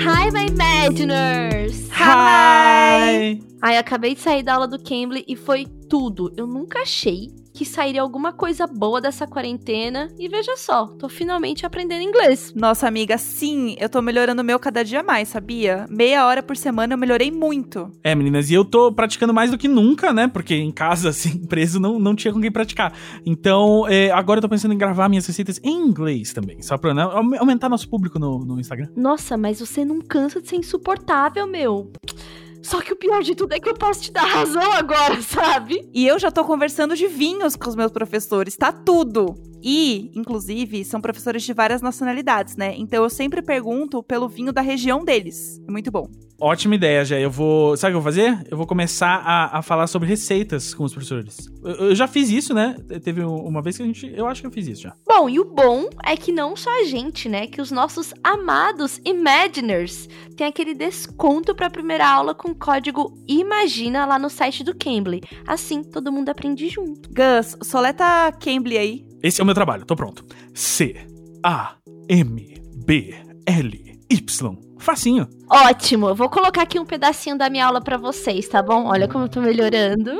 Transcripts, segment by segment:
Hi, my Imaginers! Hi! Ai, acabei de sair da aula do Cambly e foi tudo. Eu nunca achei que sairia alguma coisa boa dessa quarentena. E veja só, tô finalmente aprendendo inglês. Nossa amiga, sim, eu tô melhorando o meu cada dia mais, sabia? Meia hora por semana eu melhorei muito. É, meninas, e eu tô praticando mais do que nunca, né? Porque em casa, assim, preso, não, não tinha com quem praticar. Então, é, agora eu tô pensando em gravar minhas receitas em inglês também, só pra né, aumentar nosso público no, no Instagram. Nossa, mas você não cansa de ser insuportável, meu. Só que o pior de tudo é que eu posso te dar razão agora, sabe? E eu já tô conversando de vinhos com os meus professores, tá tudo. E, inclusive, são professores de várias nacionalidades, né? Então eu sempre pergunto pelo vinho da região deles. É muito bom. Ótima ideia, já. Eu vou. Sabe o que eu vou fazer? Eu vou começar a, a falar sobre receitas com os professores. Eu, eu, já fiz isso, né? Teve uma vez que a gente. Eu acho que eu fiz isso já. Bom, e o bom é que não só a gente, né? Que os nossos amados Imaginers têm aquele desconto pra primeira aula com código IMAGINA lá no site do Cambly. Assim, todo mundo aprende junto. Gus, soleta Cambly aí. Esse é o meu trabalho, tô pronto. C A M B L Y. Facinho. Ótimo. Vou colocar aqui um pedacinho da minha aula para vocês, tá bom? Olha como eu tô melhorando.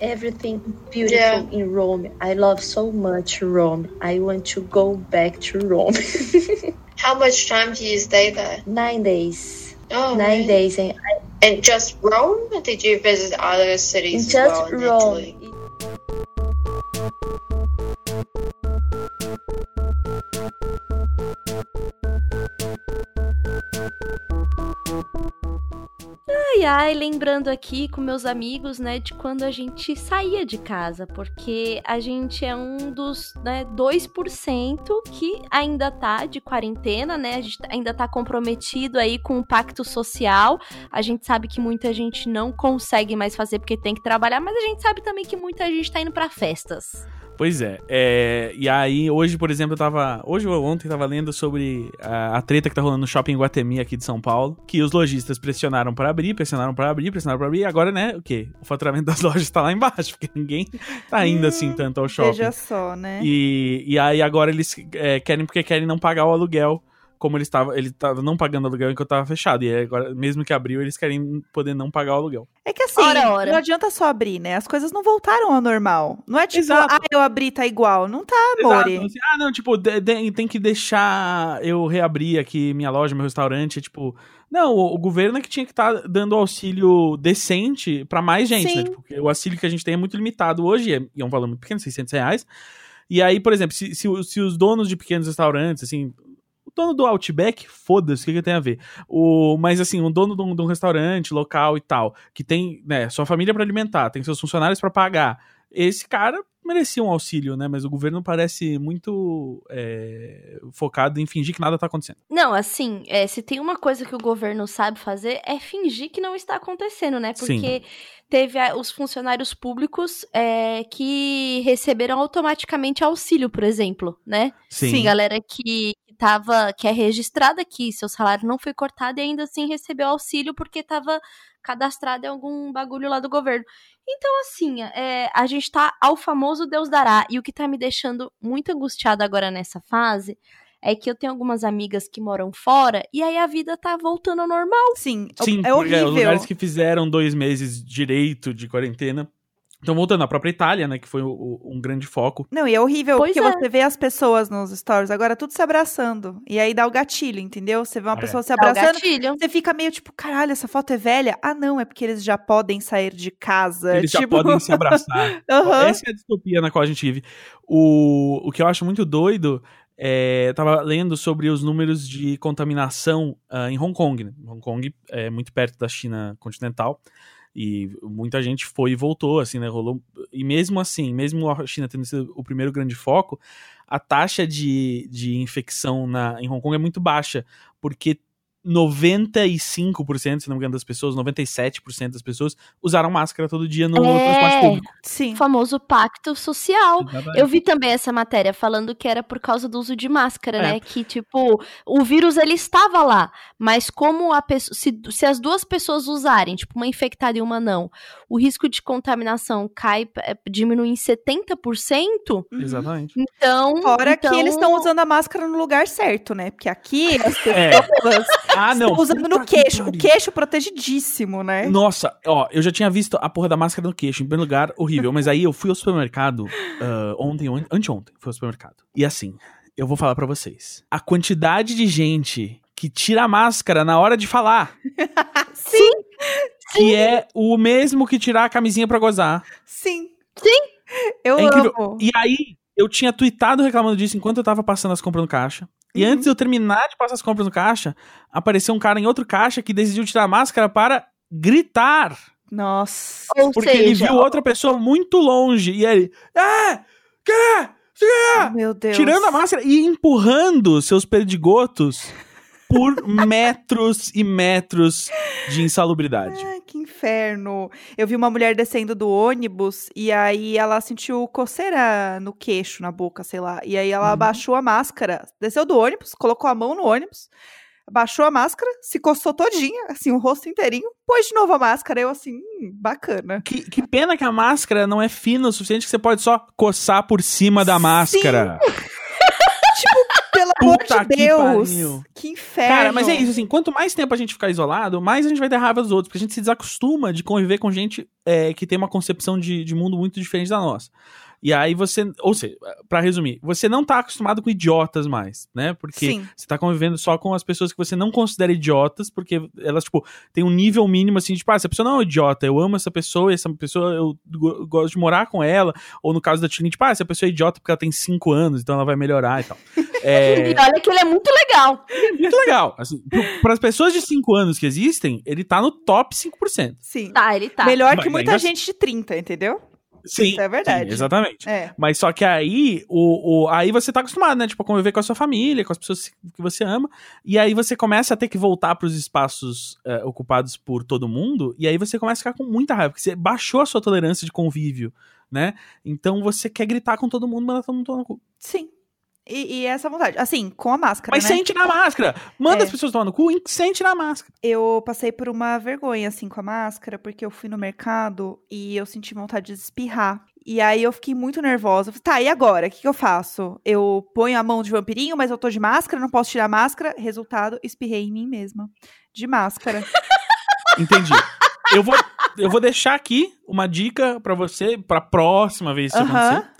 Everything beautiful yeah. in Rome. I love so much Rome. I want to go back to Rome. How much time do you stay there? Nine days. Oh, nine really? days, and, I, and just Rome? Did you visit other cities? Just well Rome. Ai, ai, lembrando aqui com meus amigos, né, de quando a gente saía de casa, porque a gente é um dos, né, 2% que ainda tá de quarentena, né, a gente ainda tá comprometido aí com o pacto social. A gente sabe que muita gente não consegue mais fazer porque tem que trabalhar, mas a gente sabe também que muita gente tá indo para festas. Pois é, é, E aí, hoje, por exemplo, eu tava. Hoje ou ontem, eu tava lendo sobre a, a, treta que tá rolando no shopping Guatemi aqui de São Paulo. Que os lojistas pressionaram para abrir, pressionaram para abrir, pressionaram para abrir. E agora, né, o quê? O faturamento das lojas tá lá embaixo, porque ninguém tá indo assim tanto ao shopping. Veja só, né? E, e aí agora eles é, querem porque querem não pagar o aluguel como ele estava, ele estava não pagando aluguel enquanto estava fechado. E agora, mesmo que abriu, eles querem poder não pagar o aluguel. É que assim, ora, ora. não adianta só abrir, né? As coisas não voltaram ao normal. Não é tipo, Exato. ah, eu abri, tá igual. Não tá, amor. Assim, ah, não, tipo, de, de, tem que deixar eu reabrir aqui minha loja, meu restaurante. Tipo, não, o, o governo é que tinha que estar tá dando auxílio decente para mais gente, né? Sim. né? Tipo, porque o auxílio que a gente tem é muito limitado hoje, é, é um valor muito pequeno, 600 reais. E aí, por exemplo, se, se, se, os donos de pequenos restaurantes, assim, dono do Outback, foda-se, o que, que tem a ver? O, mas assim, o dono de um, de um restaurante local e tal, que tem, né, sua família para alimentar, tem seus funcionários para pagar. Esse cara merecia um auxílio, né? Mas o governo parece muito é, focado em fingir que nada tá acontecendo. Não, assim, é, se tem uma coisa que o governo sabe fazer é fingir que não está acontecendo, né? Porque Sim. teve a, os funcionários públicos é, que receberam automaticamente auxílio, por exemplo, né? Sim. Sim. Galera que tava, que é registrada aqui, seu salário não foi cortado e ainda assim recebeu auxílio porque estava cadastrado em algum bagulho lá do governo. Então, assim, é, a gente tá ao famoso Deus dará. E o que tá me deixando muito angustiada agora nessa fase é que eu tenho algumas amigas que moram fora e aí a vida tá voltando ao normal. Sim, Sim é horrível. Os lugares que fizeram dois meses direito de quarentena então, voltando à própria Itália, né, que foi o, o, um grande foco. Não, e é horrível, pois porque é. você vê as pessoas nos stories agora tudo se abraçando. E aí dá o gatilho, entendeu? Você vê uma é. pessoa se abraçando, você fica meio tipo, caralho, essa foto é velha? Ah, não, é porque eles já podem sair de casa. Eles tipo... já podem se abraçar. uhum. Essa é a distopia na qual a gente vive. O, o que eu acho muito doido é, tava lendo sobre os números de contaminação uh, em Hong Kong. Né? Hong Kong é muito perto da China continental. E muita gente foi e voltou, assim, né? Rolou. E mesmo assim, mesmo a China tendo sido o primeiro grande foco, a taxa de, de infecção na, em Hong Kong é muito baixa, porque 95%, se não me engano, das pessoas, 97% das pessoas usaram máscara todo dia no é, transporte público. Sim. O famoso pacto social. Eu vi também essa matéria falando que era por causa do uso de máscara, é. né? Que, tipo, o vírus ele estava lá, mas como a pessoa. Se, se as duas pessoas usarem, tipo, uma infectada e uma não, o risco de contaminação cai, é, diminui em 70%. Exatamente. Então. Fora então... que eles estão usando a máscara no lugar certo, né? Porque aqui as é. pessoas. É Ah, não. Estou usando no queixo. Que o queixo protegidíssimo, né? Nossa, ó, eu já tinha visto a porra da máscara no queixo. Em primeiro lugar, horrível. Mas aí eu fui ao supermercado uh, ontem, anteontem, fui ao supermercado. E assim, eu vou falar para vocês. A quantidade de gente que tira a máscara na hora de falar. Sim. Que é o mesmo que tirar a camisinha para gozar. Sim. Sim. Eu é amo. E aí, eu tinha tweetado reclamando disso enquanto eu tava passando as compras no caixa. E uhum. antes de eu terminar de passar as compras no caixa, apareceu um cara em outro caixa que decidiu tirar a máscara para gritar. Nossa. Ou porque seja, ele viu outra pessoa muito longe. E ele. É! Que? Meu Deus. Tirando a máscara e empurrando seus perdigotos por metros e metros de insalubridade. Ai, que inferno. Eu vi uma mulher descendo do ônibus e aí ela sentiu coceira no queixo, na boca, sei lá. E aí ela uhum. abaixou a máscara, desceu do ônibus, colocou a mão no ônibus, baixou a máscara, se coçou todinha, assim, o rosto inteirinho, pôs de novo a máscara. Eu, assim, hum, bacana. Que, que pena que a máscara não é fina o suficiente que você pode só coçar por cima da máscara. tipo, amor de Deus. Que, que inferno. Cara, mas é isso, assim, quanto mais tempo a gente ficar isolado, mais a gente vai ter raiva dos outros, porque a gente se desacostuma de conviver com gente é, que tem uma concepção de, de mundo muito diferente da nossa. E aí você, ou seja, para resumir, você não tá acostumado com idiotas mais, né? Porque Sim. você tá convivendo só com as pessoas que você não considera idiotas, porque elas, tipo, têm um nível mínimo assim, de, tipo, ah, essa pessoa não é um idiota, eu amo essa pessoa, essa pessoa eu gosto de morar com ela, ou no caso da Tilly, tipo, ah, essa pessoa é idiota porque ela tem 5 anos, então ela vai melhorar e tal. É... e olha que ele é muito legal. Muito legal. Assim, para as pessoas de 5 anos que existem, ele tá no top 5%. Sim. Tá, ele tá. Melhor Mas que muita gente de 30, entendeu? Sim, Isso é verdade. Sim, exatamente. É. Mas só que aí, o, o, aí você tá acostumado, né? Tipo, a conviver com a sua família, com as pessoas que você ama. E aí você começa a ter que voltar para os espaços é, ocupados por todo mundo. E aí você começa a ficar com muita raiva, porque você baixou a sua tolerância de convívio, né? Então você quer gritar com todo mundo, mandar todo mundo tomar no cu. Sim. E, e, essa vontade. Assim, com a máscara. Mas né? sente na máscara. Manda é. as pessoas tomar no cu e sente na máscara. Eu passei por uma vergonha, assim, com a máscara, porque eu fui no mercado e eu senti vontade de espirrar. E aí eu fiquei muito nervosa. Falei, tá, e agora? O que, que, eu faço? Eu ponho a mão de vampirinho, mas eu tô de máscara, não posso tirar a máscara. Resultado, espirrei em mim mesma. De máscara. Entendi. Eu vou, eu vou deixar aqui uma dica para você, pra próxima vez que isso uh -huh. acontecer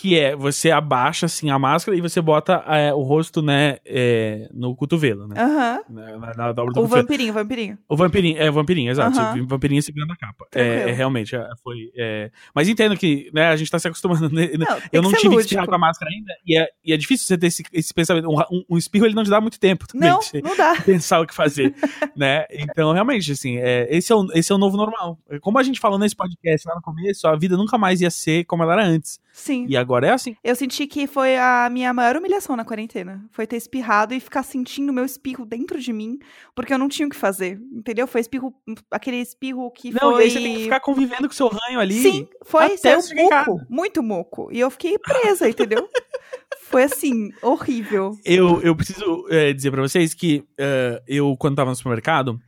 que é você abaixa assim a máscara e você bota é, o rosto, né, é, no cotovelo, né? Aham. Na, na, dobra do o cotovelo. vampirinho, vampirinho. O vampirinho, é, o vampirinho, exato. O vampirinho segurando a capa. É, é, realmente, é, foi. É... Mas entendo que, né, a gente tá se acostumando. Né, não, eu não tive que espirrar com a máscara ainda, e é, e é difícil você ter esse, esse pensamento. Um, um, um, espirro ele não te dá muito tempo também. Não, não dá. Pensar o que fazer, né? Então, realmente, assim, é, esse, é o, esse é o novo normal. Como a gente falou nesse podcast lá no começo, a vida nunca mais ia ser como ela era antes. Sim. E agora é assim. Eu senti que foi a minha maior humilhação na quarentena. Foi ter espirrado e ficar sentindo meu espirro dentro de mim, porque eu não tinha o que fazer. Entendeu? Foi espirro, aquele espirro que não, foi. Não, você tem que ficar convivendo com o seu ranho ali. Sim, foi saiu moco, muito moco. E eu fiquei presa, entendeu? Foi assim, horrível. Eu, eu preciso é, dizer para vocês que uh, eu, quando tava no supermercado,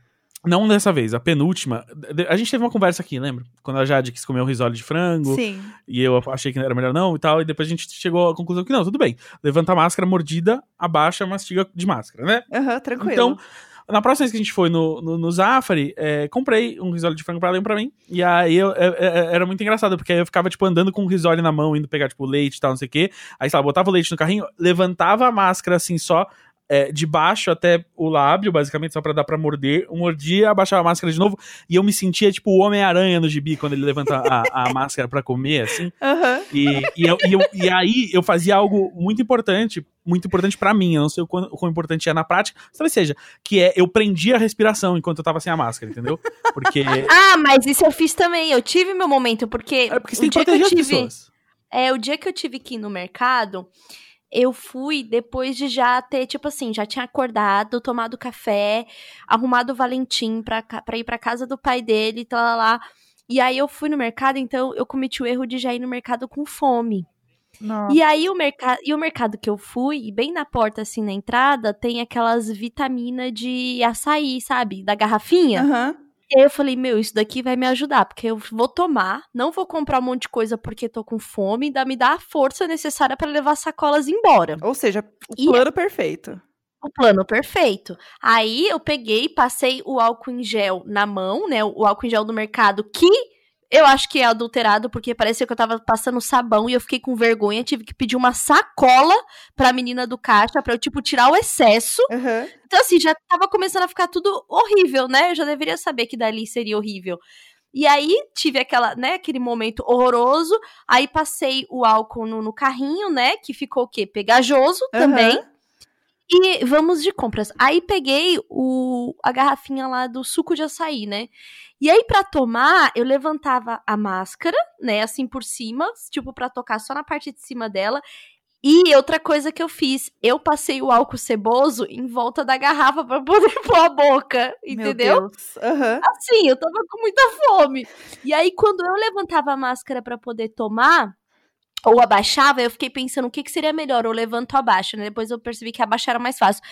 não dessa vez, a penúltima. A gente teve uma conversa aqui, lembra? Quando a Jade quis comer um risole de frango. Sim. E eu achei que era melhor não e tal. E depois a gente chegou à conclusão que não, tudo bem. Levanta a máscara, mordida, abaixa, mastiga de máscara, né? Aham, uhum, tranquilo. Então, na próxima vez que a gente foi no, no, no Zafari, é, comprei um risole de frango pra ela pra mim. E aí eu, é, é, era muito engraçado, porque aí eu ficava, tipo, andando com o risole na mão, indo pegar, tipo, leite e tal, não sei o quê. Aí, sei lá, botava o leite no carrinho, levantava a máscara assim só, é, de baixo até o lábio, basicamente, só pra dar pra morder. Eu mordia, abaixava a máscara de novo, e eu me sentia tipo o Homem-Aranha no gibi, quando ele levanta a, a máscara pra comer, assim. Uhum. E, e, eu, e, eu, e, aí eu fazia algo muito importante, muito importante para mim, eu não sei o quão, o quão, importante é na prática, talvez seja, que é eu prendia a respiração enquanto eu tava sem a máscara, entendeu? Porque... ah, mas isso eu fiz também, eu tive meu momento, porque... É porque você tem que proteger que tive, as pessoas. É, o dia que eu tive que ir no mercado eu fui depois de já ter, tipo assim, já tinha acordado, tomado café, arrumado o Valentim pra, pra ir pra casa do pai dele, tá lá, lá. E aí eu fui no mercado, então eu cometi o erro de já ir no mercado com fome. Nossa. E aí o mercado, e o mercado que eu fui, bem na porta assim na entrada, tem aquelas vitaminas de açaí, sabe, da garrafinha. Uhum. E aí eu falei, meu, isso daqui vai me ajudar, porque eu vou tomar, não vou comprar um monte de coisa porque tô com fome, ainda me dá a força necessária para levar sacolas embora. Ou seja, o e plano perfeito. o plano perfeito. Aí eu peguei, passei o álcool em gel na mão, né? O álcool em gel do mercado que eu acho que é adulterado, porque parecia que eu tava passando sabão e eu fiquei com vergonha. Tive que pedir uma sacola pra menina do caixa pra eu, tipo, tirar o excesso. Uhum. Então, assim, já tava começando a ficar tudo horrível, né? Eu já deveria saber que dali seria horrível. E aí tive aquela, né, aquele momento horroroso. Aí passei o álcool no, no carrinho, né? Que ficou o quê? Pegajoso uhum. também. E vamos de compras. Aí peguei o, a garrafinha lá do suco de açaí, né? E aí, para tomar, eu levantava a máscara, né, assim por cima, tipo, para tocar só na parte de cima dela. E outra coisa que eu fiz, eu passei o álcool ceboso em volta da garrafa para poder pôr a boca, entendeu? Uhum. Assim, eu tava com muita fome. E aí, quando eu levantava a máscara para poder tomar, ou abaixava, eu fiquei pensando o que, que seria melhor, ou levanto ou abaixo, né? Depois eu percebi que abaixar era mais fácil.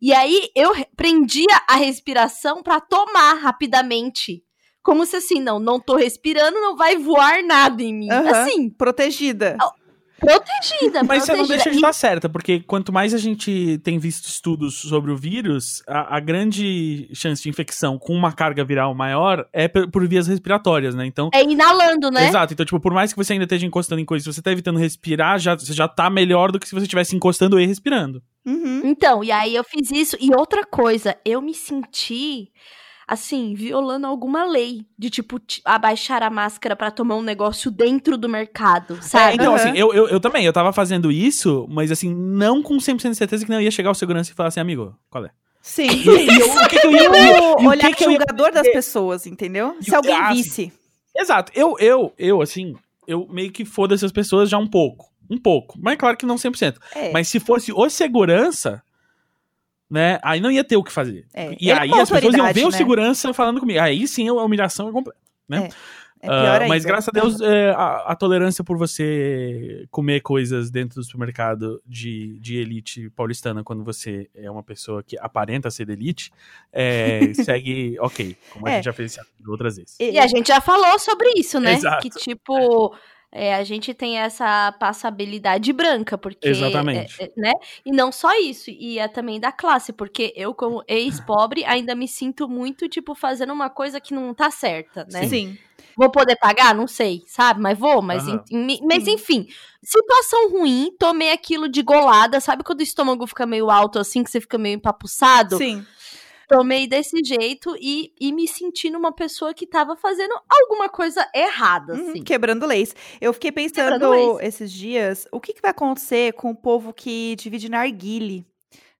E aí eu prendia a respiração para tomar rapidamente. Como se assim, não, não tô respirando, não vai voar nada em mim. Uhum, assim. Protegida. Protegida, Mas protegida. você não deixa de estar certa, porque quanto mais a gente tem visto estudos sobre o vírus, a, a grande chance de infecção com uma carga viral maior é por, por, vias respiratórias, né? Então. É inalando, né? Exato. Então, tipo, por mais que você ainda esteja encostando em coisas, se você tá evitando respirar, já, você já tá melhor do que se você estivesse encostando e respirando. Uhum. Então, e aí eu fiz isso. E outra coisa, eu me senti assim, violando alguma lei de, tipo, abaixar a máscara para tomar um negócio dentro do mercado, é, sabe? É, então, uhum. assim, eu, eu, eu, também, eu tava fazendo isso, mas, assim, não com 100% de certeza que não ia chegar o segurança e falar assim, amigo, qual é? Sim. E, o que, que eu ia... o olhar que, que julgador das pessoas, entendeu? Se alguém ah, visse. Exato. Eu, eu, eu, assim, eu meio que foda essas pessoas já um pouco. Um pouco. Mas claro que não 100%. É. Mas se fosse o segurança, né? Aí não ia ter o que fazer. É, e aí as pessoas iam ver né? o segurança falando comigo. Aí sim a humilhação é completa, né? É, é uh, mas graças a Deus é, a, a, tolerância por você comer coisas dentro do supermercado de, de elite paulistana quando você é uma pessoa que aparenta ser de elite é, segue ok, como a é. gente já fez outras vezes. E a gente já falou sobre isso, né? Exato. Que tipo é, a gente tem essa passabilidade branca, porque. Exatamente. É, é, né? E não só isso, e é também da classe, porque eu, como ex-pobre, ainda me sinto muito, tipo, fazendo uma coisa que não tá certa, né? Sim. Vou poder pagar? Não sei, sabe? Mas vou, mas, uhum. em, mas enfim. Situação ruim, tomei aquilo de golada, sabe quando o estômago fica meio alto assim, que você fica meio empapuçado? Sim tomei desse jeito e, e me senti numa pessoa que tava fazendo alguma coisa errada, uhum, assim. quebrando leis. Eu fiquei pensando esses dias, o que, que vai acontecer com o povo que divide narguile?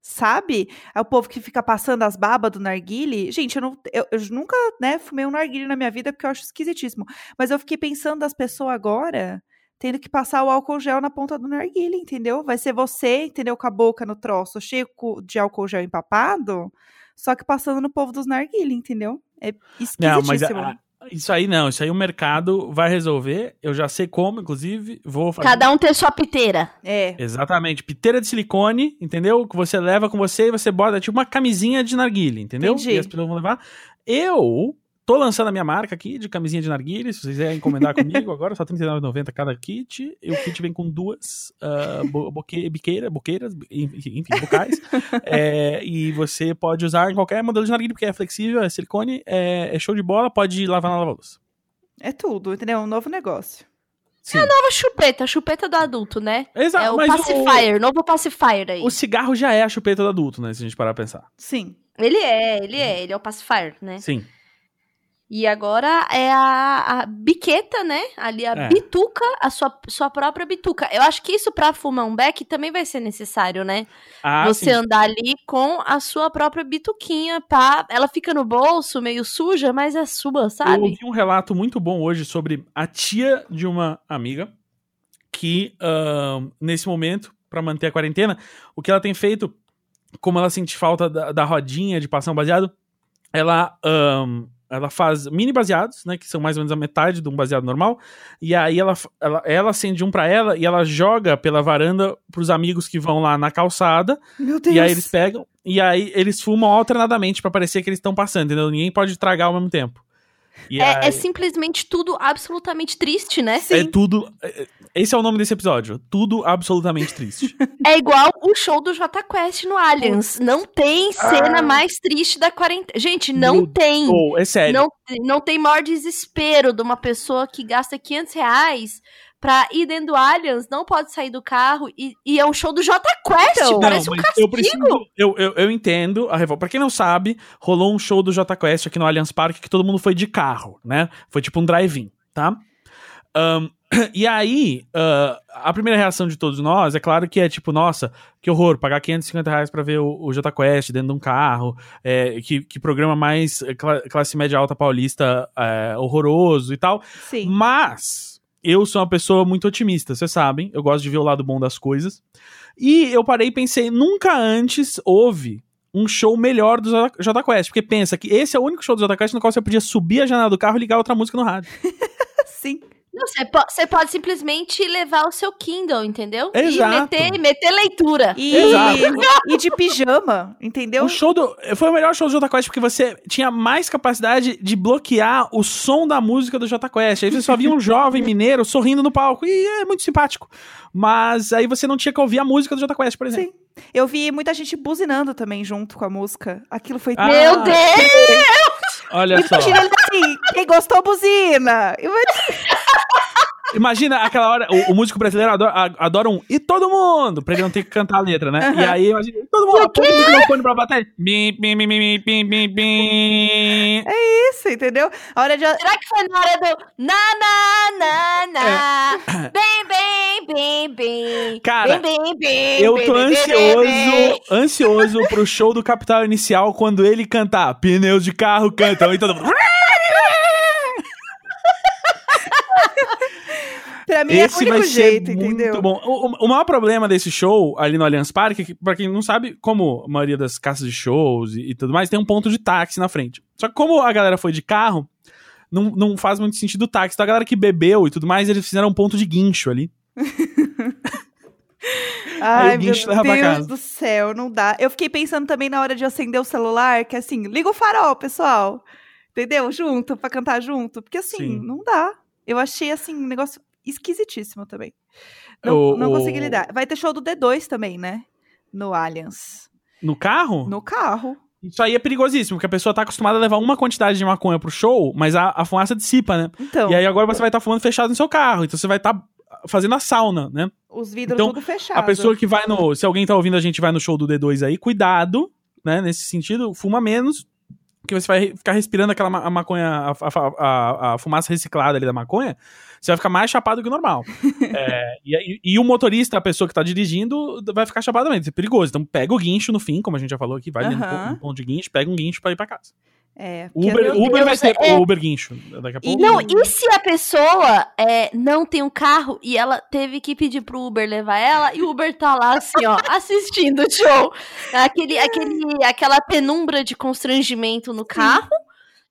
Sabe? É o povo que fica passando as babas do narguile. Gente, eu, não, eu, eu, nunca, né, fumei um narguile na minha vida porque eu acho esquisitíssimo. Mas eu fiquei pensando das pessoas agora tendo que passar o álcool gel na ponta do narguile, entendeu? Vai ser você, entendeu? Com a boca no troço, cheio de álcool gel empapado só que passando no povo dos narguilha, entendeu? É esquisitíssimo. Não, mas a, isso aí não, isso aí o mercado vai resolver. Eu já sei como, inclusive, vou fazer. Cada um ter sua piteira. É. Exatamente, piteira de silicone, entendeu? Que você leva com você e você bota tipo uma camisinha de narguilha, entendeu? Entendi. E as pessoas vão levar. Eu Tô lançando a minha marca aqui de camisinha de narguilha. Se vocês quiserem encomendar comigo agora, só R$39,90 cada kit. E o kit vem com duas uh, bo boque biqueira, boqueiras, enfim, bocais. é, e você pode usar em qualquer modelo de narguilha, porque é flexível, é silicone, é, é show de bola, pode lavar na lava-luz. É tudo, entendeu? É um novo negócio. Sim. É a nova chupeta, a chupeta do adulto, né? Exato, é o pacifier, o, novo pacifier aí. O cigarro já é a chupeta do adulto, né? Se a gente parar pra pensar. Sim. Ele é, ele é, ele é o pacifier, né? Sim. E agora é a, a biqueta, né? Ali a é. bituca, a sua, sua própria bituca. Eu acho que isso para fumar um beck também vai ser necessário, né? Ah, Você sim. andar ali com a sua própria bituquinha, pá. Ela fica no bolso, meio suja, mas é sua, sabe? Eu ouvi um relato muito bom hoje sobre a tia de uma amiga que, uh, nesse momento, para manter a quarentena, o que ela tem feito, como ela sente falta da, da rodinha de passar um baseado, ela. Um, ela faz mini baseados, né, que são mais ou menos a metade de um baseado normal, e aí ela, ela, ela acende um para ela e ela joga pela varanda pros amigos que vão lá na calçada, Meu Deus. e aí eles pegam, e aí eles fumam alternadamente para parecer que eles estão passando, entendeu? Ninguém pode tragar ao mesmo tempo. É, aí... é, simplesmente tudo absolutamente triste, né? Sim. É tudo. É, esse é o nome desse episódio. Tudo absolutamente triste. é igual o show do J Quest no Aliens. Não tem cena ah. mais triste da quarentena. Gente, não Meu tem. Oh, é sério. Não, não tem maior desespero de uma pessoa que gasta 500 reais pra ir dentro do Allianz, não pode sair do carro e, e é um show do J Quest, então, parece um castigo. Eu, preciso, eu, eu, eu, entendo a revolta. Pra quem não sabe, rolou um show do J Quest aqui no Allianz Parque que todo mundo foi de carro, né? Foi tipo um drive-in, tá? Um, e aí, uh, a primeira reação de todos nós, é claro que é tipo, nossa, que horror, pagar 550 reais pra ver o, o J Quest dentro de um carro, é, que, que programa mais classe média alta paulista é, horroroso e tal. Sim. Mas eu sou uma pessoa muito otimista, vocês sabem. Eu gosto de ver o lado bom das coisas. E eu parei e pensei, nunca antes houve um show melhor do Jota Quest. Porque pensa que esse é o único show do Jota Quest no qual você podia subir a janela do carro e ligar outra música no rádio. Sim. Você pode, pode, simplesmente levar o seu Kindle, entendeu? Exato. E meter, meter leitura. E, Exato. e de pijama, entendeu? O show do, foi o melhor show do Jota Quest porque você tinha mais capacidade de bloquear o som da música do Jota Quest. Aí você só via um jovem mineiro sorrindo no palco. E é muito simpático. Mas aí você não tinha que ouvir a música do Jota Quest, por exemplo. Sim. Eu vi muita gente buzinando também junto com a música. Aquilo foi. Ah, Meu Deus! Olha Imagina só. Ele assim, quem gostou, buzina. Imagina aquela hora, o, o, músico brasileiro adora, adora um e todo mundo, pra ele não ter que cantar a letra, né? Uhum. E aí, imagina, todo mundo aponta o microfone pra bater. Bim, bim, bim, bim, bim, bim, bim. É isso, entendeu? A hora de... Será que foi na hora do na, na, na, na, é. bem, bem, bem, bem, Cara, bem, bem, bem, eu tô ansioso, ansioso pro show do Capital Inicial quando ele cantar pneus de carro cantam e todo mundo... Pra mim Esse é o único jeito, entendeu? Muito bom. O, o, maior problema desse show ali no Allianz Parque, é que, pra quem não sabe, como a maioria das caças de shows e, e, tudo mais, tem um ponto de táxi na frente. Só que como a galera foi de carro, não, não faz muito sentido o táxi. Então a galera que bebeu e tudo mais, eles fizeram um ponto de guincho ali. Ai, meu Deus do céu, não dá. Eu fiquei pensando também na hora de acender o celular, que assim, liga o farol, pessoal. Entendeu? Junto, pra cantar junto. Porque assim, Sim. não dá. Eu achei assim, um negócio esquisitíssimo também. Não, o, não consegui lidar. Vai ter show do D2 também, né? No Allianz. No carro? No carro. Isso aí é perigosíssimo, porque a pessoa tá acostumada a levar uma quantidade de maconha pro show, mas a, a fumaça dissipa, né? Então. E aí agora você vai estar tá fumando fechado no seu carro, então você vai estar tá fazendo a sauna, né? Os vidros então, tudo fechados. A pessoa que vai no. Se alguém tá ouvindo a gente vai no show do D2 aí, cuidado, né? Nesse sentido, fuma menos, que você vai ficar respirando aquela ma maconha, a, a, a, a, fumaça reciclada ali da maconha, você vai ficar mais chapado que o normal. é, e, e, o motorista, a pessoa que tá dirigindo, vai ficar chapado também. Isso é perigoso. Então pega o guincho no fim, como a gente já falou aqui, vai uhum. no, ponto de guincho, pega um guincho pra ir pra casa. É, Uber, Uber vai ser é, o Uber guincho daqui a pouco. Não, e se a pessoa é, não tem um carro e ela teve que pedir pro Uber levar ela e o Uber tá lá assim, ó, assistindo o show. Aquele, aquele, aquela penumbra de constrangimento no carro.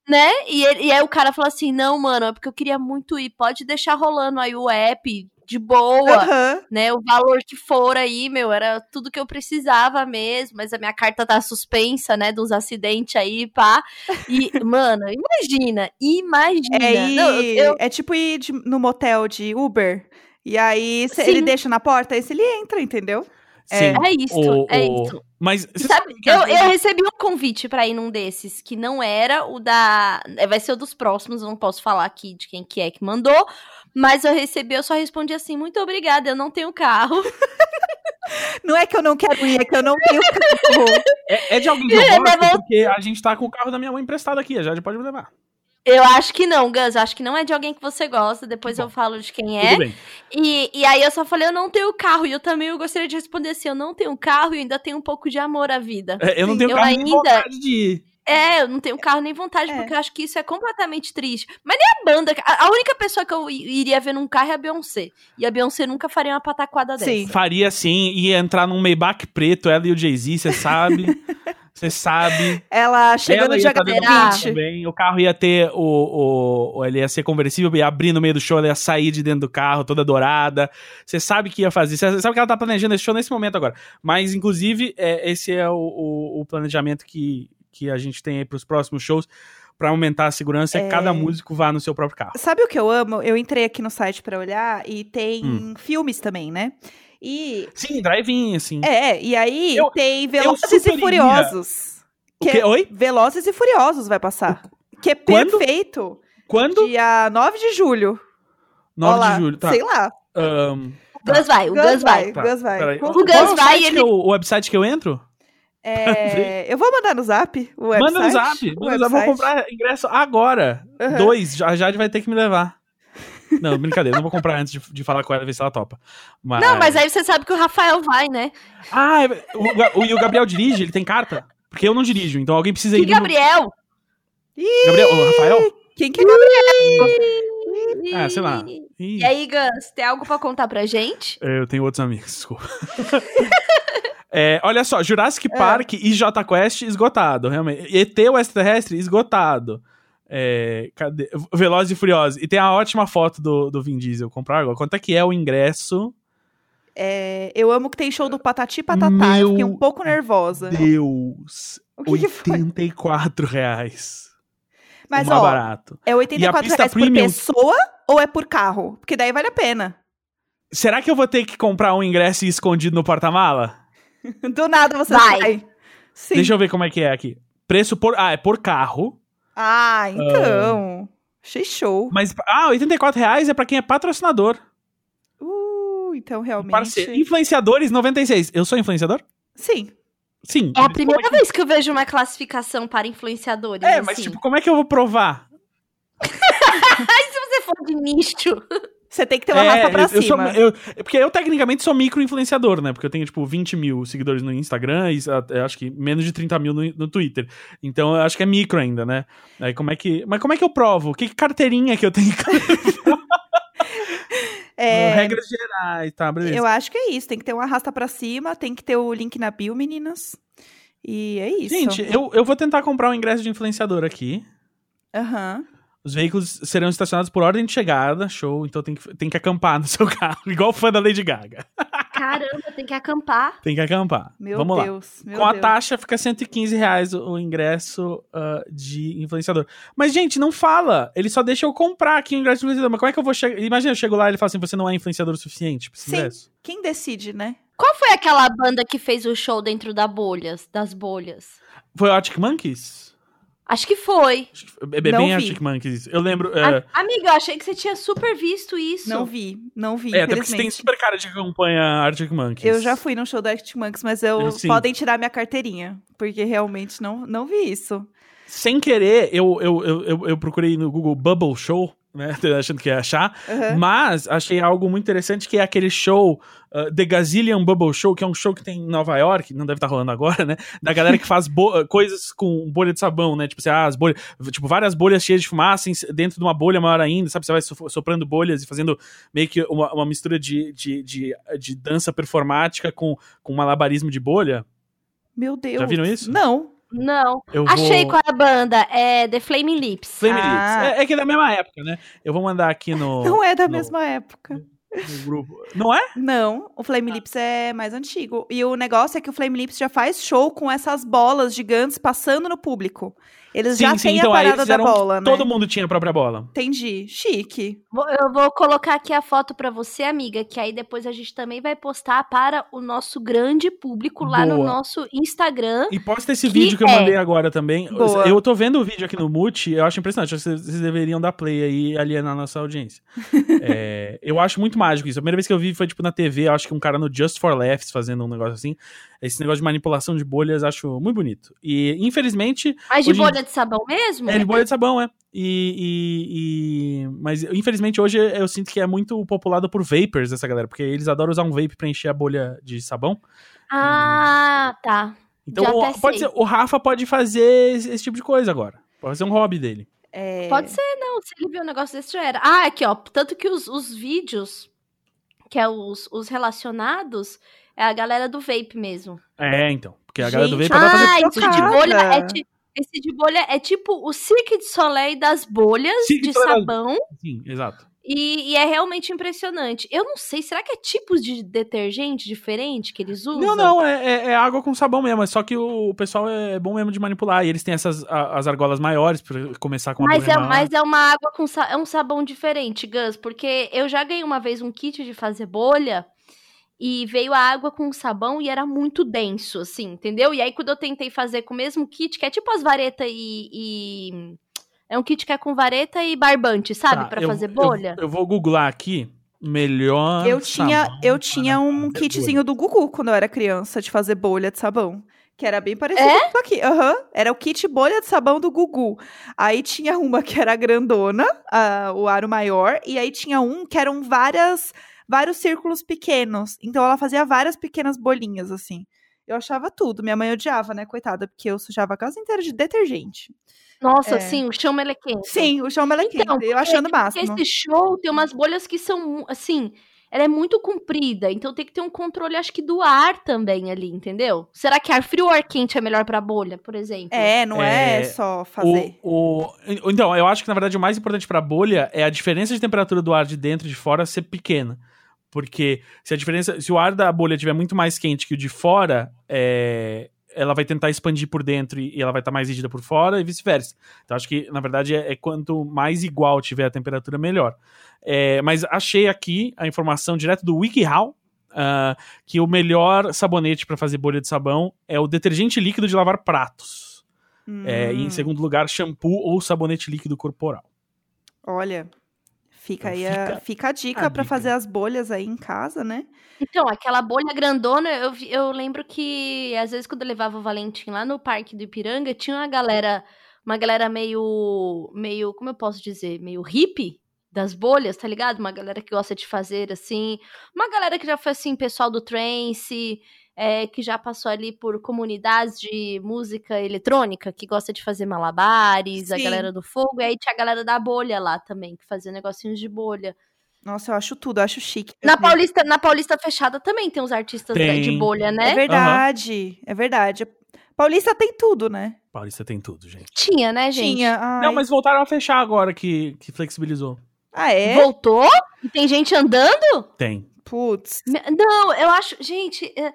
Né? E, ele, e aí o cara fala assim: não, mano, é porque eu queria muito ir. Pode deixar rolando aí o app de boa, uhum. né? O valor que for aí, meu, era tudo que eu precisava mesmo, mas a minha carta tá suspensa, né, dos acidentes aí, pá. E, mano, imagina, imagina. É, Não, eu... é tipo ir de, no motel de Uber, e aí ele deixa na porta, aí ele entra, entendeu? Sim, é, é isso, o, é o... isso. Mas sabe, eu, eu, recebi um convite para ir num desses que não era o da, é, vai ser o dos próximos, não posso falar aqui de quem que é que mandou, mas eu recebi, eu só respondi assim: muito obrigada, eu não tenho carro. Não é que eu não quero ir, é que eu não tenho carro. É, é de alguém que eu é, gosto, porque a gente tá com o carro da minha mãe emprestado aqui, a Jade pode me levar. Eu acho que não, Gus. Acho que não é de alguém que você gosta. Depois Bom, eu falo de quem é. E, e aí eu só falei, eu não tenho carro. E eu também eu gostaria de responder assim: eu não tenho carro e ainda tenho um pouco de amor à vida. É, eu não tenho eu carro ainda... nem vontade de ir. É, eu não tenho carro nem vontade, é. porque eu acho que isso é completamente triste. Mas nem a banda. A, única pessoa que eu iria ver num carro é a Beyoncé. E a Beyoncé nunca faria uma pataquada sim. dessa. Faria sim, ia entrar num Maybach preto, ela e o Jay-Z, você sabe. Você sabe. Ela chegando de H20. Também, o carro ia ter o, o, Ele ia ser conversível, ia abrir no meio do show, ela ia sair de dentro do carro, toda dourada. Você sabe que ia fazer. Você sabe que ela tá planejando esse show nesse momento agora. Mas, inclusive, é, esse é o, o, o planejamento que, que a gente tem aí pros próximos shows. para aumentar a segurança é que cada músico vá no seu próprio carro. Sabe o que eu amo? Eu entrei aqui no site para olhar e tem hum. filmes também, né? E... Sim, drive-in, assim. É, e aí eu, tem Velozes e Furiosos. Que o quê? Oi? Velozes e Furiosos vai passar. Que é Quando? perfeito. Quando? Dia 9 de julho. 9 Olá, de julho, tá. Sei lá. Um, o Gus vai, o Gus, vai. Tá. Gus vai. O Gus vai, ele... Eu, o website que eu entro? É, eu vou mandar no zap o website. Manda no zap. Manda no zap. Vou comprar ingresso agora. Uhum. Dois. A Jade vai ter que me levar. Não, brincadeira. Não vou comprar antes de, de falar com ela, ver se ela topa. Mas... Não, mas aí você sabe que o Rafael vai, né? Ah, é, o, o, e o Gabriel dirige? Ele tem carta? Porque eu não dirijo, então alguém precisa que ir. Gabriel? No... Gabriel? O Rafael? Quem que é Gabriel? Ah, sei lá. E aí, Gus, tem algo pra contar pra gente? Eu tenho outros amigos, desculpa. É, olha só, Jurassic é. Park e J Quest esgotado, realmente. ET o extraterrestre esgotado. É, cadê? Velozes e Furiosos. E tem a ótima foto do, do Vin Diesel. Comprar agora. Quanto é que é o ingresso? É, eu amo que tem show do Patati Patatá. Meu eu fiquei um pouco nervosa. Deus. O que 84 que reais. Mas, ó, barato. é 84 reais premium... por pessoa ou é por carro? Porque daí vale a pena. Será que eu vou ter que comprar um ingresso escondido no porta-mala? Do nada você vai. sai. Sim. Deixa eu ver como é que é aqui. Preço por. Ah, é por carro. Ah, então. Uh, Achei show. Mas. Ah, 84 reais é pra quem é patrocinador. Uh, então realmente. Parceiro. Influenciadores 96. Eu sou influenciador? Sim. Sim. É a primeira é que... vez que eu vejo uma classificação para influenciadores. É, assim. mas tipo, como é que eu vou provar? se você for de nicho. Você tem que ter uma é, raça pra eu, cima. Eu sou, eu, porque eu, tecnicamente, sou micro-influenciador, né? Porque eu tenho, tipo, 20 mil seguidores no Instagram e acho que menos de 30 mil no, no, Twitter. Então, eu acho que é micro ainda, né? Aí, como é que... Mas como é que eu provo? Que carteirinha que eu tenho que... É, regras gerais, tá? Beleza. Eu acho que é isso. Tem que ter uma arrasta pra cima, tem que ter o link na bio, meninas. E é isso. Gente, eu, eu vou tentar comprar um ingresso de influenciador aqui. Aham. Uhum. Os veículos serão estacionados por ordem de chegada, show, então tem que, tem que acampar no seu carro, igual fã da Lady Gaga. Caramba, tem que acampar. Tem que acampar. Meu Vamos Deus, lá. Com Deus. a taxa fica 115 reais o ingresso uh, de influenciador. Mas, gente, não fala. Ele só deixa eu comprar aqui o ingresso de influenciador. Mas como é que eu vou chegar? Imagina, eu chego lá e ele fala assim: você não é influenciador o suficiente pra esse Sim. ingresso. Quem decide, né? Qual foi aquela banda que fez o show dentro da bolhas, das bolhas? Foi o Arctic Monkeys? Acho que foi. É bem Arctic Monkeys. Eu lembro. É... Amiga, eu achei que você tinha super visto isso. Não vi, não vi. É, até porque você tem super cara de que acompanha Arctic Monkeys. Eu já fui no show do Arctic Monkeys, mas eu, eu podem tirar minha carteirinha, porque realmente não, não vi isso. Sem querer, eu, eu, eu, eu procurei no Google Bubble Show né? Achando que ia achar. Uhum. Mas achei algo muito interessante que é aquele show, uh, The Gazillion Bubble Show, que é um show que tem em Nova York, não deve estar tá rolando agora, né? Da galera que faz coisas com bolha de sabão, né? Tipo assim, ah, as bolhas, tipo, várias bolhas cheias de fumaça dentro de uma bolha maior ainda, sabe? Você vai soprando bolhas e fazendo meio que uma, uma mistura de, de, de, de dança performática com, com malabarismo de bolha. Meu Deus. Já viram isso? Não. Não. Eu Achei vou... qual é a banda. É The Flaming Lips. Flaming ah. Lips. É, é, que é da mesma época, né? Eu vou mandar aqui no. Não é da no, mesma época. No grupo. Não é? Não, o Flame Lips é mais antigo. E o negócio é que o Flame Lips já faz show com essas bolas gigantes passando no público. Eles sim, já sim, têm então, a parada da bola, né? Todo mundo tinha a própria bola. Entendi. Chique. Eu vou colocar aqui a foto para você, amiga, que aí depois a gente também vai postar para o nosso grande público lá Boa. no nosso Instagram. E posta esse vídeo que eu é... mandei agora também. Boa. Eu tô vendo o vídeo aqui no Mute, eu acho impressionante. Vocês, vocês deveriam dar play aí e alienar a nossa audiência. é, eu acho muito mágico isso. A primeira vez que eu vi foi tipo na TV, eu acho que um cara no Just for Laughs fazendo um negócio assim. Esse negócio de manipulação de bolhas acho muito bonito. E, infelizmente. Mas de bolha de sabão mesmo? É, de bolha de sabão, é. E, e, e, Mas, infelizmente, hoje eu sinto que é muito populado por vapers essa galera, porque eles adoram usar um vape pra encher a bolha de sabão. Ah, e... tá. Então, o, pode ser, o Rafa pode fazer esse, esse, tipo de coisa agora. Pode ser um hobby dele. É... Pode ser, não. Se ele viu um negócio desse, já era. Ah, aqui, ó. Tanto que os, os vídeos, que é os, os relacionados, é a galera do vape mesmo. É, então. Porque a Gente, galera do vape fazer ah, esse de bolha é tipo. Esse de bolha é tipo o Cirque de Soleil das bolhas Cirque de sabão. Sim, exato. E, e, é realmente impressionante. Eu não sei, será que é tipos de detergente diferente que eles usam? Não, não, é, é, é água com sabão mesmo. É só que o, o, pessoal é bom mesmo de manipular. E eles têm essas a, as argolas maiores para começar com a mas é, mas é uma água com é um sabão diferente, Gus, porque eu já ganhei uma vez um kit de fazer bolha e veio a água com sabão e era muito denso, assim, entendeu? E aí quando eu tentei fazer com o mesmo kit, que é tipo as varetas e, e é um kit que é com vareta e barbante, sabe? Tá, para fazer bolha. Eu, eu, vou googlar aqui. Melhor. Eu tinha, eu tinha um kitzinho bolha. do Gugu quando eu era criança de fazer bolha de sabão. Que era bem parecido é? com aqui. Uhum. Era o kit bolha de sabão do Gugu. Aí tinha uma que era grandona, uh, o aro maior. E aí tinha um que eram várias, vários círculos pequenos. Então ela fazia várias pequenas bolinhas, assim. Eu achava tudo. Minha mãe odiava, né, coitada, porque eu sujava a casa inteira de detergente. Nossa, é. sim, o chão melequento. Sim, o chão melequento. Então, eu achando o máximo. Esse show tem umas bolhas que são, assim, ela é muito comprida, então tem que ter um controle, acho que do ar também ali, entendeu? Será que ar frio ou ar quente é melhor para bolha, por exemplo? É, não é, é só fazer. O, o, então, eu acho que na verdade o mais importante para bolha é a diferença de temperatura do ar de dentro e de fora ser pequena. Porque se a diferença, se o ar da bolha estiver muito mais quente que o de fora, é, ela vai tentar expandir por dentro e ela vai estar tá mais rígida por fora e vice-versa. Então acho que, na verdade, é, é, quanto mais igual tiver a temperatura, melhor. É, mas achei aqui a informação direto do WikiHow, uh, que o melhor sabonete para fazer bolha de sabão é o detergente líquido de lavar pratos. Hum. É, e em hum. segundo lugar, shampoo ou sabonete líquido corporal. Olha, Fica aí a, fica a dica para fazer as bolhas aí em casa, né? Então, aquela bolha grandona, eu, eu lembro que às vezes quando eu levava o Valentim lá no parque do Ipiranga, tinha uma galera, uma galera meio, meio, como eu posso dizer, meio hippie das bolhas, tá ligado? Uma galera que gosta de fazer assim, uma galera que já foi assim, pessoal do trance, é, que já passou ali por comunidades de música eletrônica, que gosta de fazer malabares, Sim. a galera do fogo, e aí tinha a galera da bolha lá também, que fazia negocinhos de bolha. Nossa, eu acho tudo, eu acho chique. Na Paulista, na Paulista Fechada também tem uns artistas tem. de bolha, né? É verdade, uhum. é verdade. Paulista tem tudo, né? Paulista tem tudo, gente. Tinha, né, gente? Tinha. Ai. Não, mas voltaram a fechar agora que, que flexibilizou. Ah, é? Voltou? E tem gente andando? Tem. Putz. Não, eu acho. Gente, é,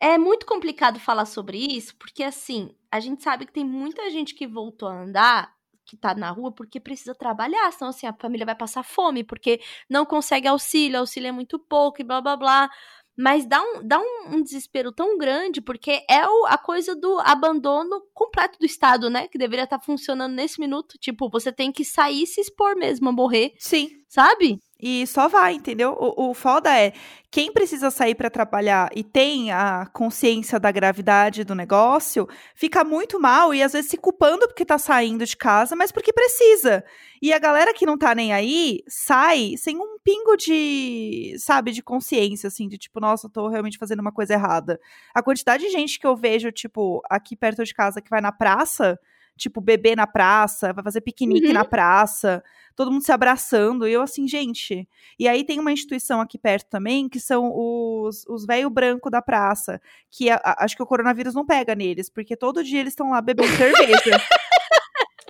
é muito complicado falar sobre isso, porque assim, a gente sabe que tem muita gente que voltou a andar, que tá na rua, porque precisa trabalhar, senão assim, a família vai passar fome, porque não consegue auxílio, auxílio é muito pouco e blá blá blá. Mas dá um, dá um, um desespero tão grande, porque é o, a coisa do abandono completo do Estado, né? Que deveria estar tá funcionando nesse minuto. Tipo, você tem que sair se expor mesmo a morrer. Sim. Sabe? E só vai, entendeu? O, o foda é, quem precisa sair para trabalhar e tem a consciência da gravidade do negócio, fica muito mal e às vezes se culpando porque tá saindo de casa, mas porque precisa. E a galera que não tá nem aí, sai sem um pingo de, sabe, de consciência, assim, de tipo, nossa, tô realmente fazendo uma coisa errada. A quantidade de gente que eu vejo, tipo, aqui perto de casa que vai na praça tipo, beber na praça, vai fazer piquenique uhum. na praça, todo mundo se abraçando. E eu, assim, gente. E aí tem uma instituição aqui perto também, que são os, os velho branco da praça, que a, a, acho que o coronavírus não pega neles, porque todo dia eles estão lá bebendo cerveja.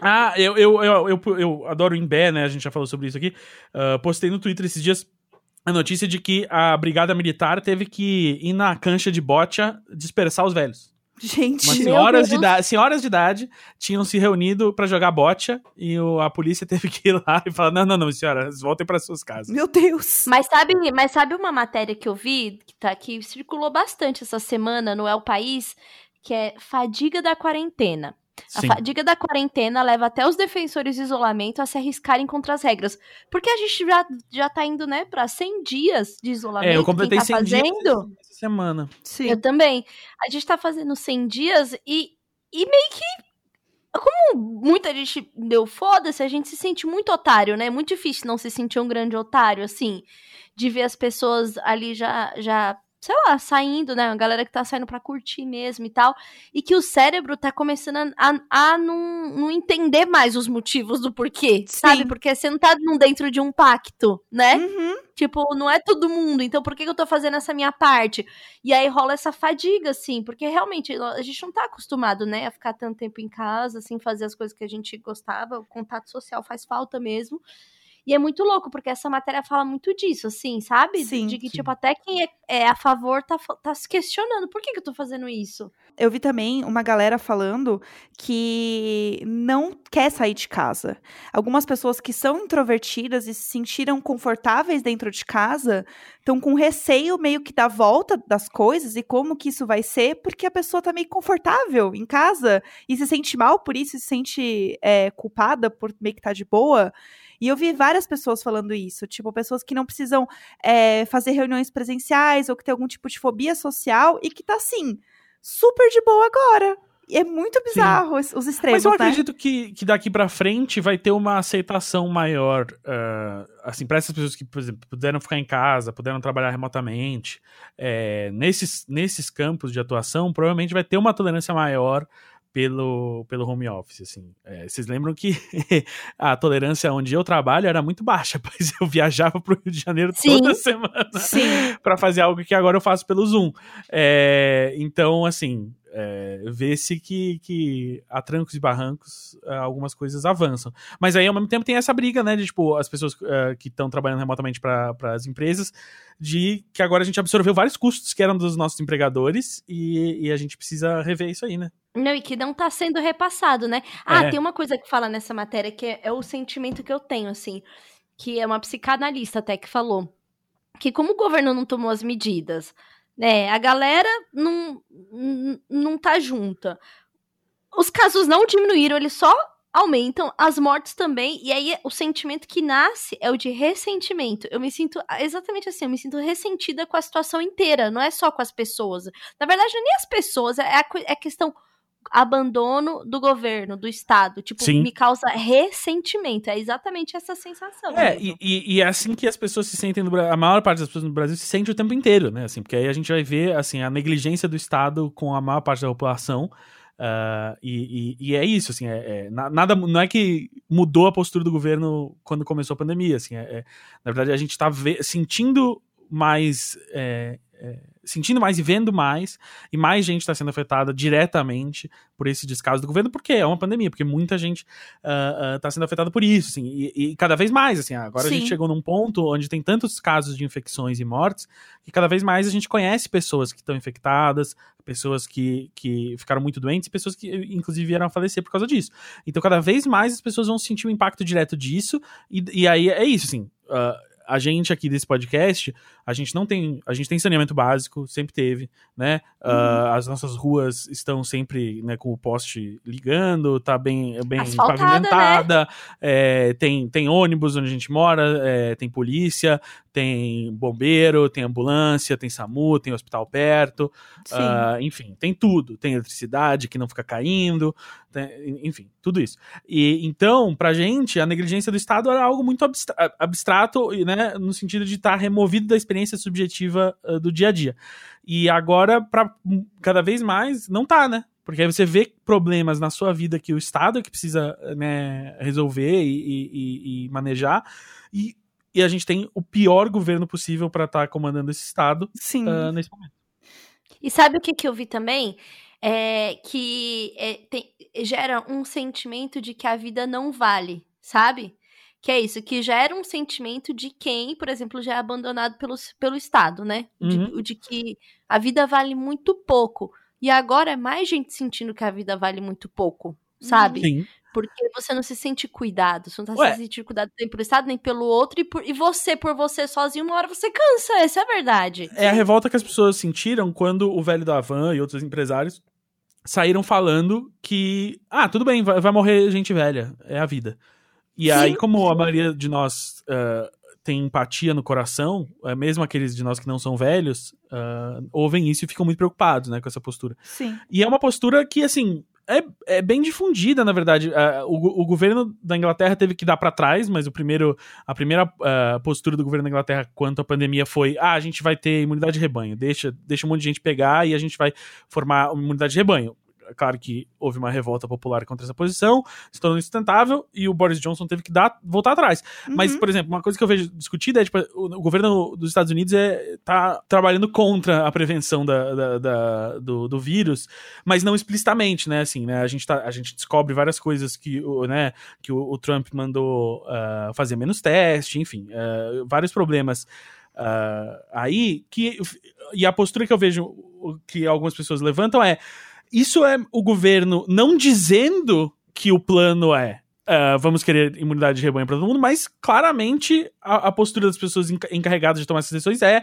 Ah, eu, eu, eu, eu, eu adoro o Imbé, né? A gente já falou sobre isso aqui. Uh, postei no Twitter esses dias a notícia de que a Brigada Militar teve que ir na cancha de bocha dispersar os velhos. Gente, senhoras de, idade, senhoras de idade tinham se reunido para jogar bocha e o, a polícia teve que ir lá e falar: não, não, não, senhoras, voltem para suas casas. Meu Deus! Mas sabe, mas sabe uma matéria que eu vi que, tá, que circulou bastante essa semana no El País, que é Fadiga da Quarentena. A fadiga da quarentena leva até os defensores de isolamento a se arriscarem contra as regras. Porque a gente já, já tá indo, né, pra 100 dias de isolamento. É, eu completei tá 100 fazendo. dias essa semana. Sim. Eu também. A gente tá fazendo 100 dias e, e meio que como muita gente deu foda-se, a gente se sente muito otário, né? É muito difícil não se sentir um grande otário, assim, de ver as pessoas ali já, já sei lá, saindo, né? Uma galera que tá saindo pra curtir mesmo e tal. E que o cérebro tá começando a, a, a não, não entender mais os motivos do porquê, Sim. sabe? Porque você não tá dentro de um pacto, né? Uhum. Tipo, não é todo mundo, então por que, que eu tô fazendo essa minha parte? E aí rola essa fadiga, assim, porque realmente a gente não tá acostumado, né, a ficar tanto tempo em casa, assim, fazer as coisas que a gente gostava, o contato social faz falta mesmo. E é muito louco, porque essa matéria fala muito disso, assim, sabe? Sim. De que, sim. tipo, até quem é, é, a favor tá, tá se questionando. Por que, que eu tô fazendo isso? Eu vi também uma galera falando que não quer sair de casa. Algumas pessoas que são introvertidas e se sentiram confortáveis dentro de casa estão com receio meio que da volta das coisas e como que isso vai ser, porque a pessoa tá meio confortável em casa e se sente mal por isso, se sente é, culpada por meio que tá de boa. E eu vi várias pessoas falando isso, tipo, pessoas que não precisam é, fazer reuniões presenciais ou que tem algum tipo de fobia social e que tá assim, super de boa agora. E é muito bizarro os, os extremos. Mas eu né? acredito que, que daqui para frente vai ter uma aceitação maior, uh, assim, para essas pessoas que, por exemplo, puderam ficar em casa, puderam trabalhar remotamente. É, nesses, nesses campos de atuação, provavelmente vai ter uma tolerância maior pelo, pelo home office, assim. É, vocês lembram que a tolerância onde eu trabalho era muito baixa, pois eu viajava pro Rio de Janeiro sim, toda semana para fazer algo que agora eu faço pelo Zoom. É, então, assim, é, vê-se que, que a trancos e barrancos é, algumas coisas avançam. Mas aí, ao mesmo tempo, tem essa briga, né, de, tipo, as pessoas uh, que estão trabalhando remotamente para as empresas, de que agora a gente absorveu vários custos que eram dos nossos empregadores e, e a gente precisa rever isso aí, né? Não, e que não tá sendo repassado, né? Ah, é. tem uma coisa que fala nessa matéria que é, é o sentimento que eu tenho, assim, que é uma psicanalista até que falou que como o governo não tomou as medidas, né, a galera não, não tá junta. Os casos não diminuíram, eles só aumentam, as mortes também, e aí o sentimento que nasce é o de ressentimento. Eu me sinto exatamente assim, eu me sinto ressentida com a situação inteira, não é só com as pessoas. Na verdade, nem as pessoas, é a, é a questão abandono do governo, do Estado. Tipo, Sim. me causa ressentimento. É exatamente essa sensação. É, e, e, é assim que as pessoas se sentem no Brasil. A maior parte das pessoas no Brasil se sente o tempo inteiro, né? Assim, porque aí a gente vai ver assim, a negligência do Estado com a maior parte da população. Uh, e, e, e, é isso, assim, é, é, nada, não é que mudou a postura do governo quando começou a pandemia, assim, é, é na verdade a gente está sentindo mais é, sentindo mais e vendo mais, e mais gente está sendo afetada diretamente por esse descaso do governo, porque é uma pandemia, porque muita gente está uh, uh, sendo afetada por isso, assim, e, e, cada vez mais, assim, agora Sim. a gente chegou num ponto onde tem tantos casos de infecções e mortes, que cada vez mais a gente conhece pessoas que estão infectadas, pessoas que, que ficaram muito doentes, pessoas que inclusive vieram a falecer por causa disso. Então cada vez mais as pessoas vão sentir o impacto direto disso, e, e aí é isso, assim, uh, a gente aqui desse podcast, a gente não tem. A gente tem saneamento básico, sempre teve, né? Uhum. Uh, as nossas ruas estão sempre né, com o poste ligando, tá bem, bem pavimentada. Né? É, tem, tem ônibus onde a gente mora, é, tem polícia, tem bombeiro, tem ambulância, tem SAMU, tem hospital perto. Uh, enfim, tem tudo. Tem eletricidade que não fica caindo, enfim, tudo isso. E então, pra gente, a negligência do Estado era algo muito abstrato, né, no sentido de estar tá removido da experiência subjetiva uh, do dia a dia. E agora, para cada vez mais, não tá, né? Porque aí você vê problemas na sua vida que o Estado é que precisa né, resolver e, e, e manejar. E e a gente tem o pior governo possível para estar tá comandando esse estado uh, nesse momento. E sabe o que, que eu vi também? É que é, tem, gera um sentimento de que a vida não vale, sabe? Que é isso, que gera um sentimento de quem, por exemplo, já é abandonado pelo, pelo Estado, né? Uhum. De, de que a vida vale muito pouco. E agora é mais gente sentindo que a vida vale muito pouco, sabe? Sim. Porque você não se sente cuidado. Você não tá Ué. se sentindo cuidado nem pelo Estado, nem pelo outro. E, por, e você, por você sozinho, uma hora você cansa. Essa é a verdade. É a revolta que as pessoas sentiram quando o velho da Van e outros empresários saíram falando que, ah, tudo bem, vai, vai morrer gente velha. É a vida. E Sim. aí, como a maioria de nós uh, tem empatia no coração, uh, mesmo aqueles de nós que não são velhos, uh, ouvem isso e ficam muito preocupados, né, com essa postura. Sim. E é uma postura que, assim, é, é bem difundida, na verdade. Uh, o, o, governo da Inglaterra teve que dar para trás, mas o primeiro, a primeira uh, postura do governo da Inglaterra quanto à pandemia foi: ah, a gente vai ter imunidade de rebanho, deixa, deixa um monte de gente pegar e a gente vai formar uma imunidade de rebanho. Claro que houve uma revolta popular contra essa posição, se tornou insustentável e o Boris Johnson teve que dar, voltar atrás. Uhum. Mas, por exemplo, uma coisa que eu vejo discutida é, tipo, o, governo dos Estados Unidos é, tá trabalhando contra a prevenção da, da, da do, do, vírus, mas não explicitamente, né, assim, né, a gente, tá, a gente descobre várias coisas que, o, né, que o, o Trump mandou uh, fazer menos teste, enfim, uh, vários problemas uh, aí, que, e a postura que eu vejo que algumas pessoas levantam é, isso é o governo não dizendo que o plano é Uh, vamos querer imunidade de rebanho para todo mundo, mas claramente a, a, postura das pessoas encarregadas de tomar essas decisões é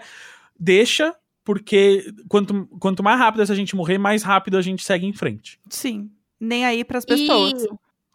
deixa, porque quanto, quanto mais rápido essa gente morrer, mais rápido a gente segue em frente. Sim. Nem aí para as pessoas. E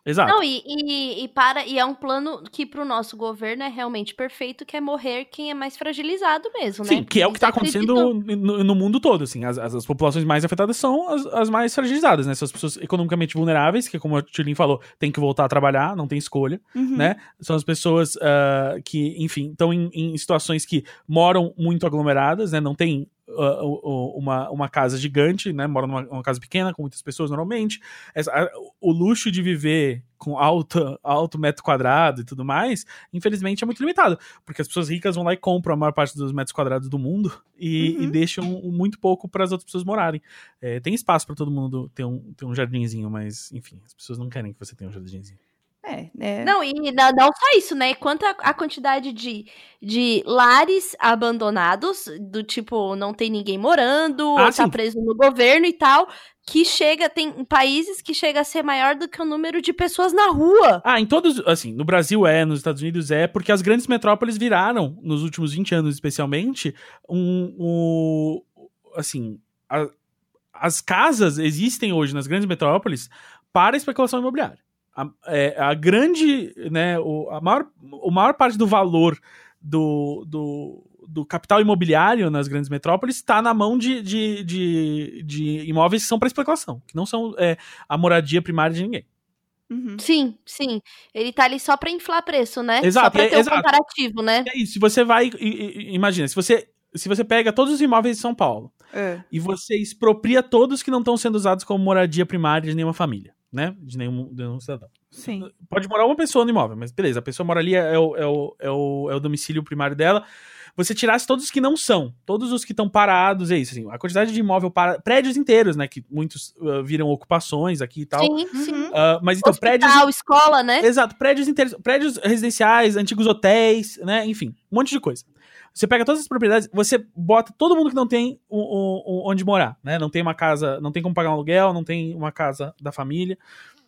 Exato. Não, e, e, e, para, e é um plano que pro nosso governo é realmente perfeito, que é morrer quem é mais fragilizado mesmo, Sim, né? que é o que tá acontecendo no, no, mundo todo, assim. As, as, as, populações mais afetadas são as, as, mais fragilizadas, né? São as pessoas economicamente vulneráveis, que como a Tulin falou, tem que voltar a trabalhar, não tem escolha, uhum. né? São as pessoas uh, que, enfim, estão em, em situações que moram muito aglomeradas, né? Não tem uh, uma, uma casa gigante, né? Mora numa, numa, casa pequena, com muitas pessoas normalmente. Essa, a, o luxo de viver com alto, alto metro quadrado e tudo mais, infelizmente é muito limitado. Porque as pessoas ricas vão lá e compram a maior parte dos metros quadrados do mundo e, uhum. e deixam muito pouco para as outras pessoas morarem. É, tem espaço para todo mundo ter um, ter um jardinzinho, mas enfim, as pessoas não querem que você tenha um jardinzinho. É, é. Não, e não, não, só isso, né? Quanto a, a, quantidade de, de lares abandonados, do tipo, não tem ninguém morando, ah, tá sim. preso no governo e tal, que chega, tem países que chega a ser maior do que o número de pessoas na rua. Ah, em todos, assim, no Brasil é, nos Estados Unidos é, porque as grandes metrópoles viraram, nos últimos 20 anos especialmente, um, um assim, a, as casas existem hoje nas grandes metrópoles para especulação imobiliária a, é, a grande, né, o, a maior, o maior parte do valor do, do, do capital imobiliário nas grandes metrópoles está na mão de, de, de, de, imóveis que são para especulação, que não são é, a moradia primária de ninguém. Uhum. Sim, sim. Ele tá ali só para inflar preço, né? Exato. Só pra é, ter é, um exato. comparativo, né? É isso. Se você vai. Imagina, se você, se você pega todos os imóveis de São Paulo é. e você expropria todos que não estão sendo usados como moradia primária de nenhuma família né? De nenhum, de nenhum cidadão. Sim. Pode morar uma pessoa no imóvel, mas beleza, a pessoa mora ali, é o, é o, é o, é o domicílio primário dela. Você tirasse todos os que não são, todos os que estão parados, é isso, assim, a quantidade de imóvel para prédios inteiros, né, que muitos uh, viram ocupações aqui e tal. Sim, sim. Uh, mas então Hospital, prédios, escola, né? Exato, prédios inteiros, prédios residenciais, antigos hotéis, né, enfim, um monte de coisa. Você pega todas as propriedades, você bota todo mundo que não tem um, um, um, onde morar, né? Não tem uma casa, não tem como pagar um aluguel, não tem uma casa da família.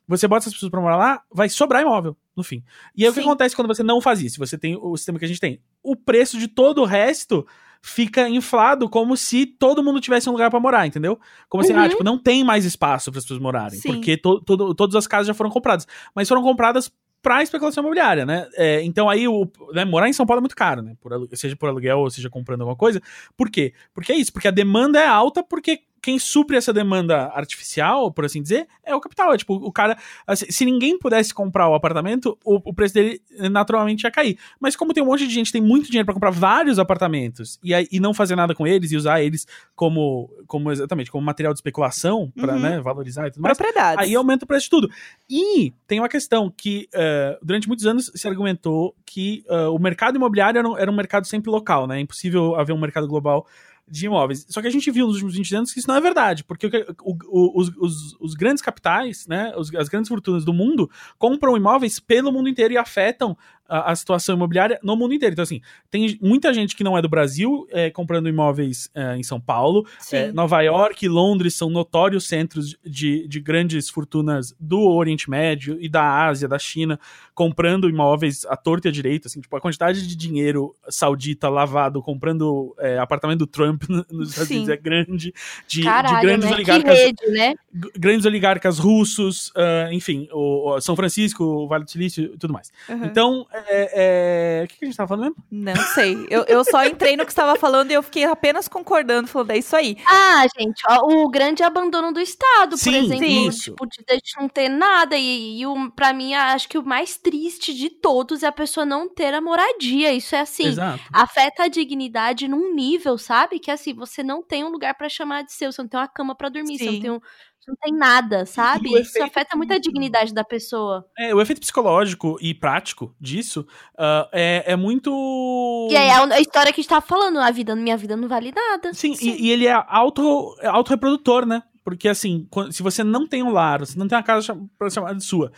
Você bota essas pessoas pra morar lá, vai sobrar imóvel, no fim. E aí Sim. o que acontece quando você não faz isso? Você tem o sistema que a gente tem. O preço de todo o resto fica inflado como se todo mundo tivesse um lugar para morar, entendeu? Como assim, ah, uhum. ah, tipo, não tem mais espaço para as pessoas morarem, Sim. porque to, to, todas as casas já foram compradas. Mas foram compradas para especulação imobiliária, né? É, então aí o né, morar em São Paulo é muito caro, né? Por, seja por aluguel ou seja comprando alguma coisa. Por quê? Porque é isso, porque a demanda é alta porque quem supre essa demanda artificial, por assim dizer, é o capital. É tipo, o cara. Assim, se ninguém pudesse comprar o apartamento, o, o, preço dele naturalmente ia cair. Mas como tem um monte de gente tem muito dinheiro para comprar vários apartamentos e, aí, e não fazer nada com eles e usar eles como, como exatamente, como material de especulação para uhum. né, valorizar e tudo mais. Aí aumenta o preço de tudo. E tem uma questão que uh, durante muitos anos se argumentou que uh, o mercado imobiliário era um, era um mercado sempre local, né? É impossível haver um mercado global de imóveis. Só que a gente viu nos últimos 20 anos que isso não é verdade, porque o, o, os, os, os, grandes capitais, né, os, as grandes fortunas do mundo compram imóveis pelo mundo inteiro e afetam a, a, situação imobiliária no mundo inteiro. Então, assim, tem muita gente que não é do Brasil é, comprando imóveis é, em São Paulo. É, Nova York e Londres são notórios centros de, de grandes fortunas do Oriente Médio e da Ásia, da China, comprando imóveis à torta e à direita. Assim, tipo, a quantidade de dinheiro saudita lavado comprando é, apartamento do Trump nos Estados. Unidos é grande. De, Caralho, de grandes né? oligarcas. Rede, né? Grandes oligarcas russos, uh, enfim, o, o, São Francisco, o Vale do Silício e tudo mais. Uhum. Então, é, é... O que, a gente tava falando mesmo? Não sei. Eu, eu só entrei no que estava falando e eu fiquei apenas concordando, falando, é isso aí. Ah, gente, ó, o grande abandono do Estado, Sim, por exemplo. Isso. Tipo, de a gente não ter nada. E, e o, pra mim, acho que o mais triste de todos é a pessoa não ter a moradia. Isso é assim, Exato. afeta a dignidade num nível, sabe? Que assim, você não tem um lugar para chamar de seu, você não tem uma cama para dormir, Sim. você não tem um não tem nada, sabe? Isso afeta muito a dignidade da pessoa. É, o efeito psicológico e prático disso uh, é, é muito. E aí, a história que a gente tava falando, a vida, minha vida não vale nada. Sim, Sim. E, e, ele é auto, é auto-reprodutor, né? Porque, assim, se você não tem um lar, você não tem uma casa pra chamar de sua,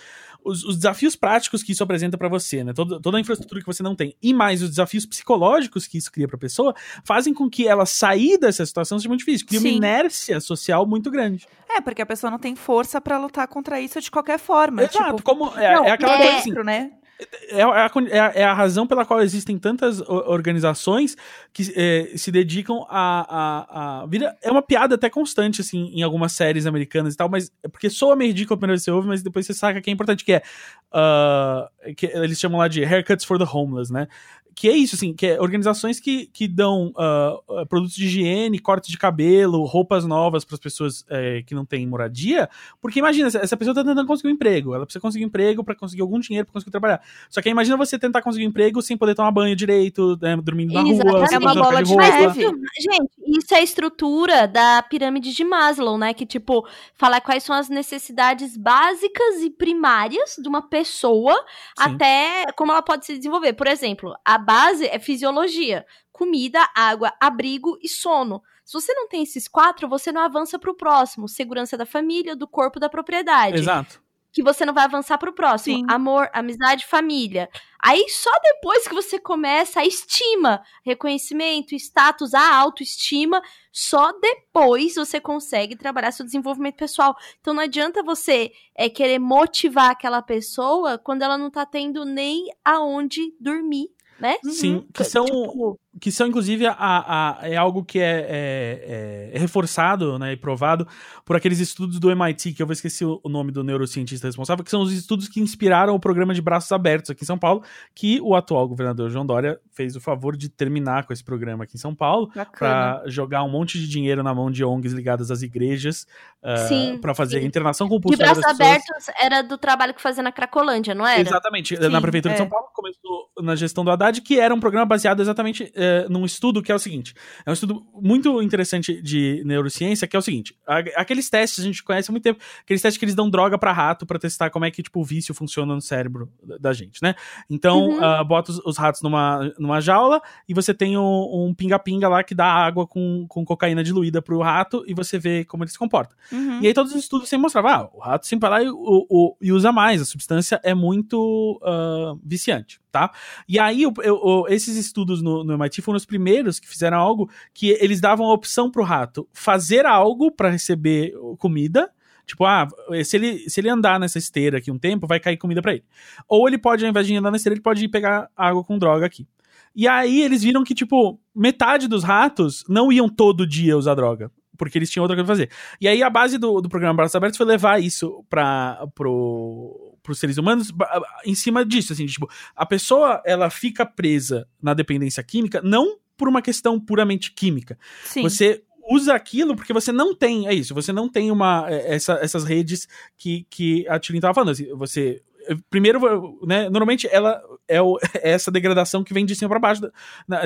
os, os desafios práticos que isso apresenta para você, né? Toda, toda a infraestrutura que você não tem, e mais os desafios psicológicos que isso cria pra pessoa, fazem com que ela sair dessa situação seja muito difícil. Cria Sim. uma inércia social muito grande. É, porque a pessoa não tem força para lutar contra isso de qualquer forma. Exato, tipo, como é, não, é aquela é, coisa assim, né? É, é, a, é, é, a, razão pela qual existem tantas organizações que é, se dedicam a, a, a. É uma piada até constante, assim, em algumas séries americanas e tal, mas é porque soa meio ridículo a primeira vez que você ouve, mas depois você saca que é importante, que é. Uh, que eles chamam lá de haircuts for the homeless, né? Que é isso, assim, que é organizações que, que dão uh, produtos de higiene, cortes de cabelo, roupas novas para as pessoas é, que não têm moradia, porque imagina, essa pessoa está tentando conseguir um emprego, ela precisa conseguir um emprego para conseguir algum dinheiro para conseguir trabalhar. Só que imagina você tentar conseguir um emprego sem poder tomar banho direito, né, dormindo na rua, é uma bola de neve. Gente, isso é a estrutura da pirâmide de Maslow, né, que tipo, fala quais são as necessidades básicas e primárias de uma pessoa Sim. até como ela pode se desenvolver. Por exemplo, a base é fisiologia: comida, água, abrigo e sono. Se você não tem esses quatro, você não avança para o próximo: segurança da família, do corpo, da propriedade. Exato. Que você não vai avançar para o próximo: Sim. amor, amizade, família. Aí só depois que você começa a estima, reconhecimento, status, a autoestima, só depois você consegue trabalhar seu desenvolvimento pessoal. Então não adianta você é, querer motivar aquela pessoa quando ela não tá tendo nem aonde dormir né? Sim, uhum. que são, tipo... que são inclusive, a, a, é algo que é, é, é, reforçado né, e provado por aqueles estudos do MIT, que eu vou esquecer o nome do neurocientista responsável, que são os estudos que inspiraram o programa de braços abertos aqui em São Paulo, que o atual governador João Dória fez o favor de terminar com esse programa aqui em São Paulo, para jogar um monte de dinheiro na mão de ONGs ligadas às igrejas, uh, para fazer sim. internação compulsória. De braços abertos era do trabalho que fazia na Cracolândia, não era? Exatamente, sim, na Prefeitura é. de São Paulo, começou na gestão do Haddad, que era um programa baseado exatamente é, num estudo que é o seguinte: é um estudo muito interessante de neurociência, que é o seguinte: aqueles testes a gente conhece há muito tempo, aqueles testes que eles dão droga para rato para testar como é que tipo, o vício funciona no cérebro da gente, né? Então, uhum. uh, bota os, os, ratos numa, numa jaula e você tem um pinga-pinga um lá que dá água com, com cocaína diluída pro rato e você vê como ele se comporta. Uhum. E aí todos os estudos sempre mostravam: ah, o rato sempre vai lá e, o, o, e usa mais, a substância é muito uh, viciante tá? E aí, esses estudos no, no, MIT foram os primeiros que fizeram algo que eles davam a opção pro rato fazer algo para receber comida, Tipo, ah, se ele, se ele andar nessa esteira aqui um tempo, vai cair comida para ele. Ou ele pode, ao invés de andar na esteira, ele pode ir pegar água com droga aqui. E aí eles viram que, tipo, metade dos ratos não iam todo dia usar droga. Porque eles tinham outra coisa pra fazer. E aí a base do, do programa Braços Abertos foi levar isso para pro, pros seres humanos em cima disso, assim, tipo, a pessoa, ela fica presa na dependência química não por uma questão puramente química. Sim. Você usa aquilo porque você não tem, é isso, você não tem uma, é, essa, essas redes que, que a Tilly tava falando, assim, você primeiro, né, normalmente ela é, o, é, essa degradação que vem de cima para baixo,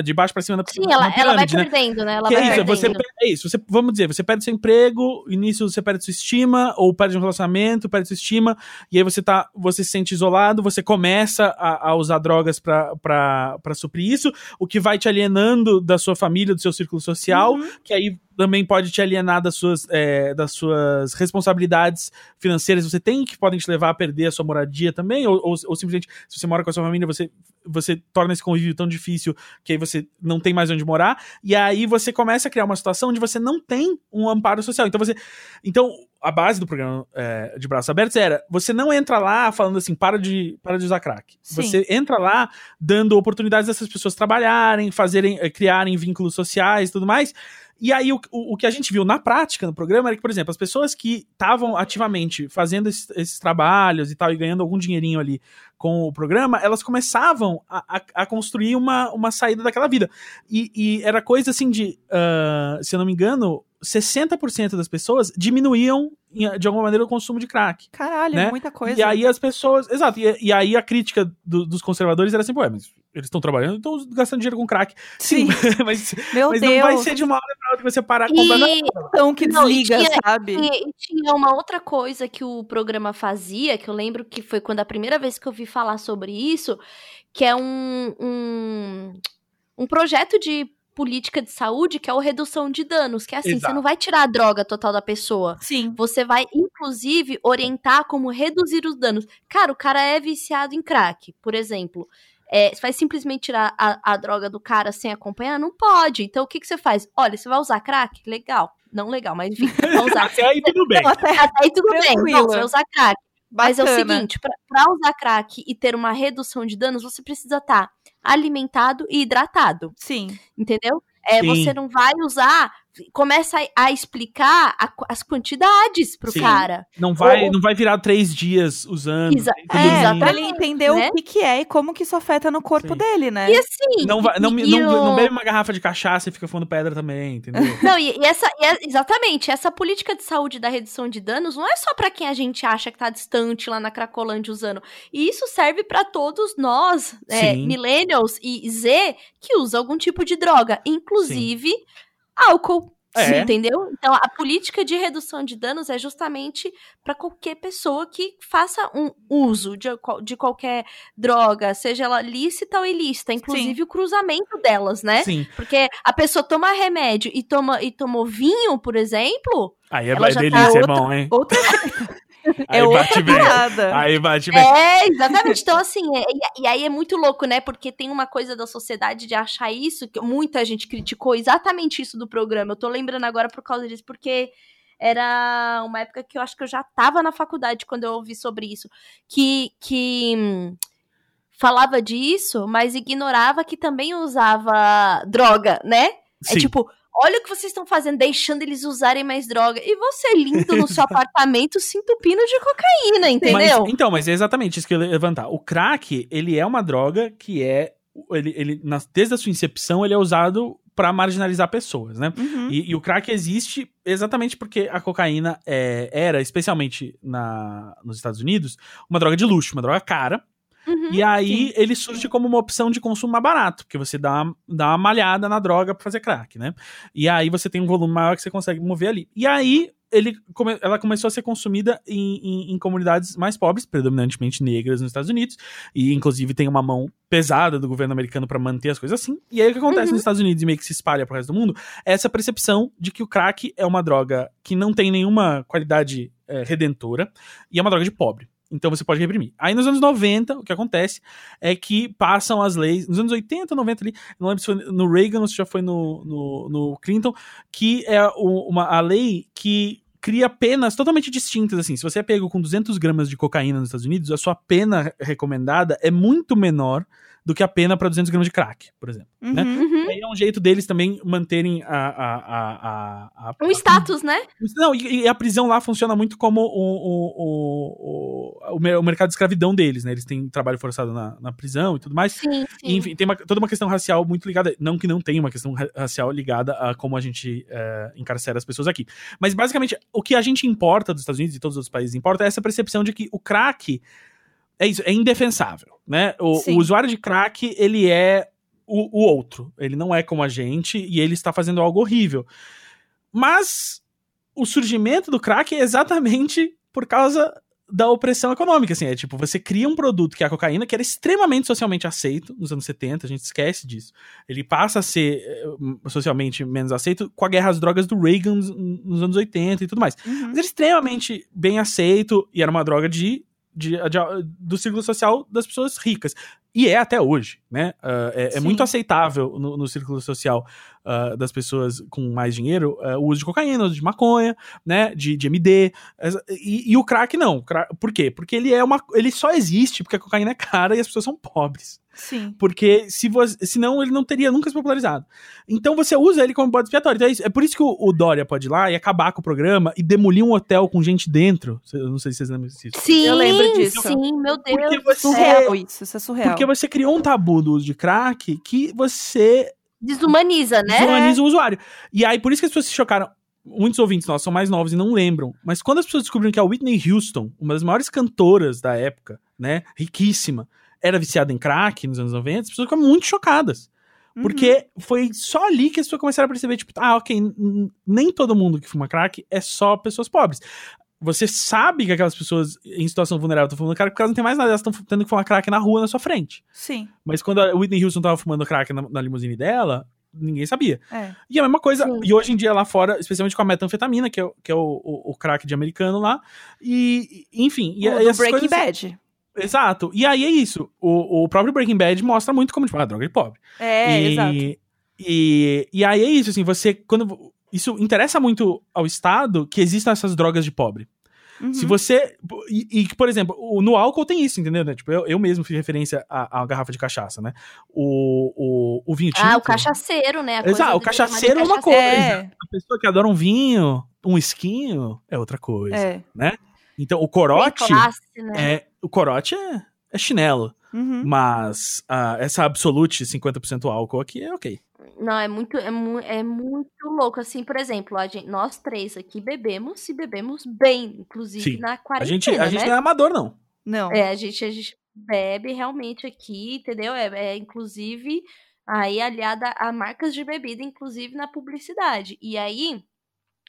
de baixo para cima da Sim, ela, pirâmide, ela vai né? perdendo, né? Ela que vai é isso, você, é isso, você, vamos dizer, você perde seu emprego, início você perde sua estima, ou perde um relacionamento, perde sua estima, e aí você tá, você se sente isolado, você começa a, a usar drogas para suprir isso, o que vai te alienando da sua família, do seu círculo social, uhum. que aí também pode te alienar das suas, é, das suas responsabilidades financeiras você tem, que podem te levar a perder a sua moradia também, ou, ou, ou, simplesmente, se você mora com a sua família, você, você torna esse convívio tão difícil que aí você não tem mais onde morar, e aí você começa a criar uma situação onde você não tem um amparo social. Então você. Então, a base do programa é, de braços abertos era você não entra lá falando assim, para de, para de usar crack. Sim. Você entra lá dando oportunidades dessas pessoas trabalharem, fazerem, eh, criarem vínculos sociais e tudo mais. E aí, o, o, o, que a gente viu na prática no programa era que, por exemplo, as pessoas que estavam ativamente fazendo esses, esses, trabalhos e tal, e ganhando algum dinheirinho ali com o programa, elas começavam a, a, a construir uma, uma saída daquela vida. E, e era coisa assim de, uh, se eu não me engano, 60% das pessoas diminuíam de alguma maneira o consumo de crack. Caralho, né? muita coisa. E aí as pessoas. Exato. E, e aí a crítica do, dos conservadores era assim, ué, mas eles estão trabalhando, estão gastando dinheiro com crack. Sim, mas, Meu mas Deus. não vai ser de uma hora pra outra que você parar com E... Então que Não, e desliga, tinha- sabe? E, e tinha uma outra coisa que o programa fazia, que eu lembro que foi quando a primeira vez que eu vi falar sobre isso, que é um, um, um projeto de política de saúde que é o redução de danos, que é assim, você Exato. não vai tirar a droga total da pessoa. Sim. Você vai, inclusive, orientar como reduzir os danos. Cara, o cara é viciado em crack, por exemplo. É, você vai simplesmente tirar a, a droga do cara sem acompanhar? Não pode. Então, o que, que você faz? Olha, você vai usar crack? Legal. Não legal, mas enfim, vai usar. Até aí tudo bem. Não, até Até aí tudo bem. Não, você vai usar crack. Mas é o bacana. seguinte, pra, pra usar crack e ter uma redução de danos, você precisa estar alimentado e hidratado, Sim. entendeu? É, Sim. você não vai usar, começa a, a explicar a as quantidades pro Sim. cara. Não vai, Ou- não vai virar três dias usando. Exa- é, pra ele entender né? o que, que é e como que isso afeta no corpo Sim. dele, né? E assim. Não, vai, não, e- não, e não bebe uma garrafa de cachaça e fica fumando pedra também, entendeu? Não, e, e essa, e é- exatamente, essa política de saúde da redução de danos não é só pra quem a gente acha que tá distante lá na Cracolândia usando. E isso serve pra todos nós, é, Sim. millennials e Z, que usa algum tipo de droga, inclusive álcool. É. Entendeu? Então, a política de redução de danos é justamente pra qualquer pessoa que faça um uso de, de qualquer droga, seja ela lícita ou ilícita, inclusive o cruzamento delas, né? Sim. Porque a pessoa toma remédio e, toma, e tomou vinho, por exemplo. Aí é, Ela é tá delícia, outra- irmão, hein? Outra, Aí é outra bate bem. parada. Aí bate bem. É, exatamente. Então, assim, é- e, e aí é muito louco, né? Porque tem uma coisa da sociedade de achar isso, que muita gente criticou exatamente isso do programa. Eu tô lembrando agora por causa disso, porque era uma época que eu acho que eu já tava na faculdade quando eu ouvi sobre isso. Que. que hum, falava disso, mas ignorava que também usava droga, né? É Sim. tipo, olha o que vocês estão fazendo, deixando eles usarem mais droga. E você lindo no seu apartamento se entupindo de cocaína, entendeu? Mas, então, mas é exatamente isso que eu ia levantar. O crack, ele é uma droga que é. Ele, ele, na- desde a sua incepção, ele é usado pra marginalizar pessoas, né? Uhum. E, e o crack existe exatamente porque a cocaína é- era, especialmente na, nos Estados Unidos, uma droga de luxo, uma droga cara. Uhum, e aí ele surge como uma opção de consumo mais barato, porque você dá uma, dá uma malhada na droga pra fazer crack, né? E aí você tem um volume maior que você consegue mover ali. E aí ele ela começou a ser consumida em, em- em comunidades mais pobres, predominantemente negras nos Estados Unidos, e inclusive tem uma mão pesada do governo americano pra manter as coisas assim. E aí o que acontece Uhum. nos Estados Unidos e meio que se espalha pro resto do mundo é essa percepção de que o crack é uma droga que não tem nenhuma qualidade eh, redentora e é uma droga de pobre. Então você pode reprimir. Aí nos anos 90, o que acontece é que passam as leis, nos anos 80, 90 ali, não lembro se foi no Reagan ou se já foi no, no, no Clinton, que é uma, a lei que cria penas totalmente distintas, assim. Se você é pego com 200 gramas de cocaína nos Estados Unidos, a sua pena recomendada é muito menor do que a pena para 200 gramas de crack, por exemplo. né? Uhum. Uhum. E aí é um jeito deles também manterem a. a, a, a, Um status, né? Não, e, e a prisão lá funciona muito como o, o, o, o, o mercado de escravidão deles, né? Eles têm trabalho forçado na, na prisão e tudo mais. Sim, E, enfim, tem uma- toda uma questão racial muito ligada. Não que não tenha uma questão ra- racial ligada a como a gente é, encarcera as pessoas aqui. Mas basicamente, o que a gente importa dos Estados Unidos e todos os outros países importa é essa percepção de que o crack é isso, é indefensável, né? O, o usuário de crack, ele é o, o outro. Ele não é como a gente e ele está fazendo algo horrível. Mas o surgimento do crack é exatamente por causa da opressão econômica, assim, é tipo, você cria um produto que é a cocaína, que era extremamente socialmente aceito nos anos 70, a gente esquece disso. Ele passa a ser eh, socialmente menos aceito com a guerra às drogas do Reagan nos- nos anos 80 e tudo mais. Uhum. Mas era extremamente bem aceito e era uma droga de, de- de- do círculo social das pessoas ricas. E é até hoje, né? Ah, é, é muito aceitável no, no círculo social ah, das pessoas com mais dinheiro ah, o uso de cocaína, o uso de maconha, né? De, de MD. essa- E, e o crack não. Por quê? Porque ele é uma. Ele só existe porque a cocaína é cara e as pessoas são pobres. Sim. Porque se você, senão ele não teria nunca se popularizado. Então você usa ele como bode expiatório. Então é, isso. É por isso que o, o Dória pode ir lá e acabar com o programa e demolir um hotel com gente dentro. Eu não sei se vocês lembram disso. Sim, Eu lembro disso. sim, meu Deus. Porque você, Surreal isso, isso é surreal. Porque você criou um tabu do uso de crack que você Desumaniza, né? desumaniza o usuário. E aí, por isso que as pessoas se chocaram. Muitos ouvintes nossos são mais novos e não lembram. Mas quando as pessoas descobriram que a Whitney Houston, uma das maiores cantoras da época, né, riquíssima, era viciada em crack nos anos 90, as pessoas ficam muito chocadas. Uhum. Porque foi só ali que as pessoas começaram a perceber, tipo, ah, ok, nem todo mundo que fuma crack é só pessoas pobres. Você sabe que aquelas pessoas em situação vulnerável estão fumando crack porque elas não têm mais nada, elas estão tendo que fumar crack na rua na sua frente. Sim. Mas quando a Whitney Houston tava fumando crack na, na limusine dela, ninguém sabia. É. E a mesma coisa, Sim. e hoje em dia lá fora, especialmente com a metanfetamina, que é, que é o, o, o crack de americano lá, e enfim. E, o e Breaking coisas, Bad. Exato. E aí é isso. O, o próprio Breaking Bad mostra muito como, tipo, a ah, droga de pobre. É, e, exato. E, e aí é isso, assim, você, quando... Isso interessa muito ao Estado que existam essas drogas de pobre. Uhum. Se você. E, e, por exemplo, no álcool tem isso, entendeu? Né? Tipo, eu, eu mesmo fiz referência à, à garrafa de cachaça, né? O, o, o vinho tinto. Ah, o cachaceiro, né? Exato, o cachaceiro é uma coisa. É. A pessoa que adora um vinho, um esquinho, é outra coisa. É. Né? Então, o corote. Classe, né? é, o corote é, é chinelo. Uhum. Mas uh, essa absolute 50% álcool aqui é ok. Não, é muito, é, mu é muito louco. Assim, por exemplo, a gente, nós três aqui bebemos e bebemos bem, inclusive Sim. na quarentena. A gente, a né? gente não é amador, não. Não. É, a gente, a gente bebe realmente aqui, entendeu? É, é inclusive aí aliada a marcas de bebida, inclusive na publicidade. E aí,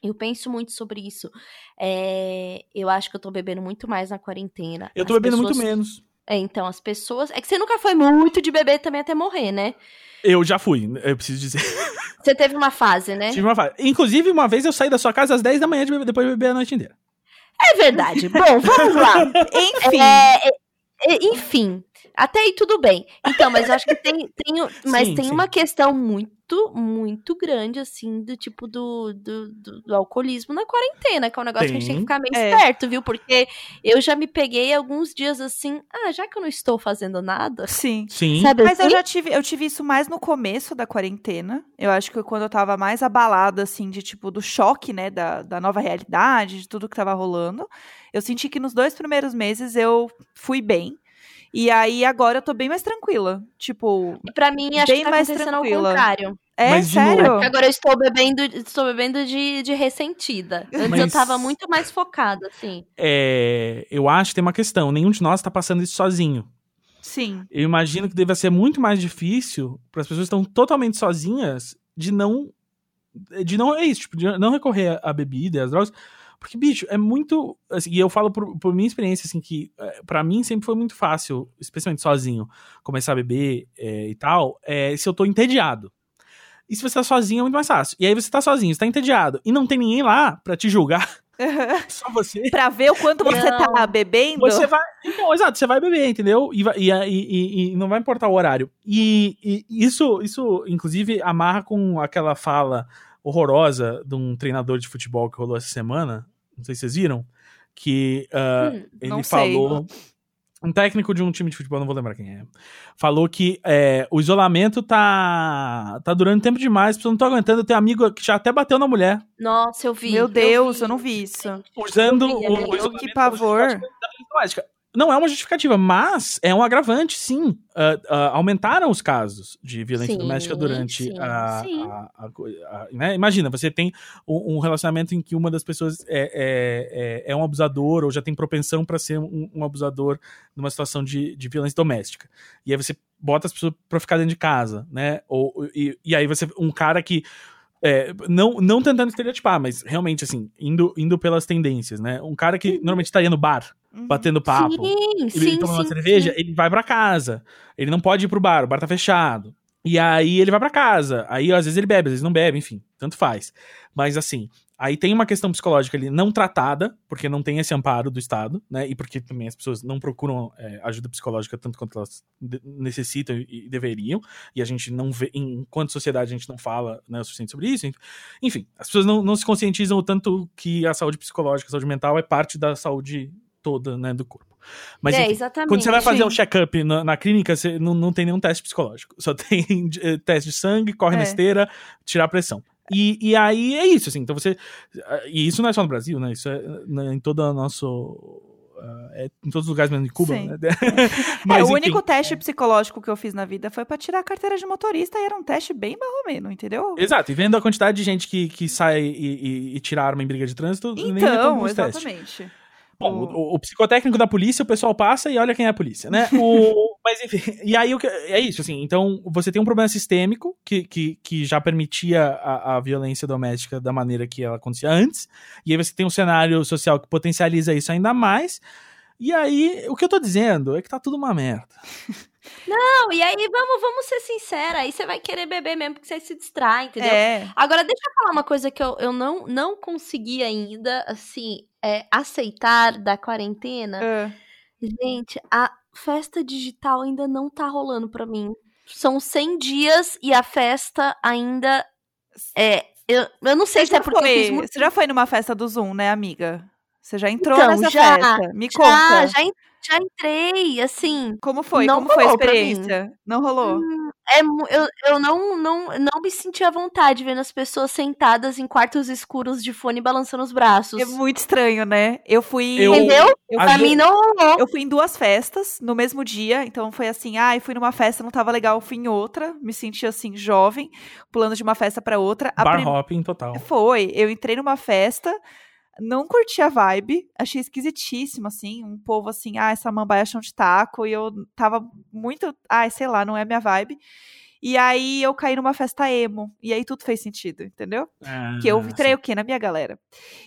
eu penso muito sobre isso. É, eu acho que eu tô bebendo muito mais na quarentena. Eu tô As bebendo pessoas... muito menos. É, então, as pessoas. É que você nunca foi muito de beber também até morrer, né? Eu já fui, eu preciso dizer. Você teve uma fase, né? Tive uma fase. Inclusive, uma vez eu saí da sua casa às 10 da manhã de beber, depois de beber a noite inteira. É verdade. Bom, vamos lá. Enfim. É, é, enfim. Até aí tudo bem. Então, mas eu acho que tem, tem mas sim, tem sim. uma questão muito muito, muito grande, assim, do tipo do, do, do, do alcoolismo na quarentena, que é um negócio Tem. que a gente tem que ficar meio é. esperto, viu? Porque eu já me peguei alguns dias assim, ah, já que eu não estou fazendo nada. Sim. Sim. Sabe Mas assim? eu já tive, eu tive isso mais no começo da quarentena. Eu acho que quando eu tava mais abalada, assim, de tipo, do choque, né, da, da nova realidade, de tudo que tava rolando. Eu senti que nos dois primeiros meses eu fui bem. E aí agora eu tô bem mais tranquila. Tipo. E pra mim, acho bem que tá mais acontecendo tranquila. ao contrário. É, Mas, sério? Novo... Agora eu estou bebendo, estou bebendo de, de ressentida. Antes Mas... eu tava muito mais focada, assim. É, eu acho que tem uma questão. Nenhum de nós tá passando isso sozinho. Sim. Eu imagino que deve ser muito mais difícil para as pessoas que estão totalmente sozinhas de não. De não. É isso, tipo, de não recorrer à bebida e às drogas. Porque, bicho, é muito. Assim, e eu falo por, por minha experiência, assim, que é, para mim sempre foi muito fácil, especialmente sozinho, começar a beber é, e tal, é, se eu tô entediado. E se você tá sozinho é muito mais fácil. E aí você tá sozinho, você tá entediado, e não tem ninguém lá para te julgar. Só você. pra ver o quanto você não. tá bebendo. Você vai. Então, exato, você vai beber, entendeu? E, e, e, e não vai importar o horário. E, isso, isso, inclusive, amarra com aquela fala horrorosa de um treinador de futebol que rolou essa semana. Não sei se vocês viram. Que uh, hum, ele falou. Um técnico de um time de futebol, não vou lembrar quem é. Falou que é, o isolamento tá, tá durando tempo demais, as pessoas não estão aguentando. Eu tenho um amigo que já até bateu na mulher. Nossa, eu vi. Meu Deus, eu, eu não vi isso. Usando vi, o, o isolamento. Que pavor. Não é uma justificativa, mas é um agravante, sim. Uh, uh, aumentaram os casos de violência sim, doméstica durante sim, a, sim. a, a, a né? Imagina, você tem um, um, relacionamento em que uma das pessoas é, é, é, é um abusador ou já tem propensão para ser um, um, abusador numa situação de, de violência doméstica. E aí você bota as pessoas para ficar dentro de casa, né? Ou, e, e aí você. Um cara que é, não, não tentando estereotipar, mas realmente, assim, indo, indo pelas tendências, né? Um cara que uhum. normalmente estaria no bar, uhum. batendo papo, sim, ele sim, toma uma cerveja, sim. ele vai para casa. Ele não pode ir pro bar, o bar tá fechado. E aí ele vai para casa. Aí às vezes ele bebe, às vezes não bebe, enfim, tanto faz. Mas assim, Aí tem uma questão psicológica ali não tratada, porque não tem esse amparo do Estado, né? E porque também as pessoas não procuram é, ajuda psicológica tanto quanto elas necessitam e deveriam. E a gente não vê, enquanto sociedade, a gente não fala né, o suficiente sobre isso. Enfim, as pessoas não, não se conscientizam o tanto que a saúde psicológica, a saúde mental é parte da saúde toda, né, do corpo. Mas é, enfim, quando você vai fazer um check-up na, na, clínica, você não, não tem nenhum teste psicológico. Só tem eh, teste de sangue, corre é. na esteira, tirar a pressão. E, e aí é isso, assim. Então você. E isso não é só no Brasil, né? Isso é né, em todo o nosso. Uh, é em todos os lugares, menos em Cuba. Né? Mas, é, o enfim, único teste psicológico que eu fiz na vida foi para tirar a carteira de motorista e era um teste bem marromeno, entendeu? Exato, e vendo a quantidade de gente que, que sai e, e, e tira arma em briga de trânsito, então, nem é exatamente. Bom, o, o, psicotécnico da polícia, o pessoal passa e olha quem é a polícia, né? O, mas enfim, e aí é isso, assim, então você tem um problema sistêmico que, que, que já permitia a, a violência doméstica da maneira que ela acontecia antes, e aí você tem um cenário social que potencializa isso ainda mais, e aí o que eu tô dizendo é que tá tudo uma merda. Não, e aí vamos, vamos ser sinceros, aí você vai querer beber mesmo porque você se distrai, entendeu? É. Agora, deixa eu falar uma coisa que eu, eu não, não consegui ainda, assim, é, aceitar da quarentena. É. Gente, a festa digital ainda não tá rolando pra mim. São 100 dias e a festa ainda é. Eu, eu não sei se é porque. Foi, muito... Você já foi numa festa do Zoom, né, amiga? Você já entrou então, nessa já, festa? Me já, conta. Já, já entrei, assim. Como foi? Como foi a experiência? Não rolou? Hum, é, eu, eu não, não, não me senti à vontade vendo as pessoas sentadas em quartos escuros de fone balançando os braços. É muito estranho, né? Eu fui. Eu, Entendeu? Eu, pra mim não rolou. Eu fui em duas festas no mesmo dia, então foi assim: ah, eu fui numa festa, não tava legal, fui em outra. Me senti assim, jovem, pulando de uma festa para outra. Bar prim... hopping total. Foi. Eu entrei numa festa não curti a vibe, achei esquisitíssimo, assim, um povo assim, ah, essa mambaia chão de taco, e eu tava muito, ah, sei lá, não é minha vibe. E aí eu caí numa festa emo, e aí tudo fez sentido, entendeu? Ah, que eu entrei o quê? Na minha galera.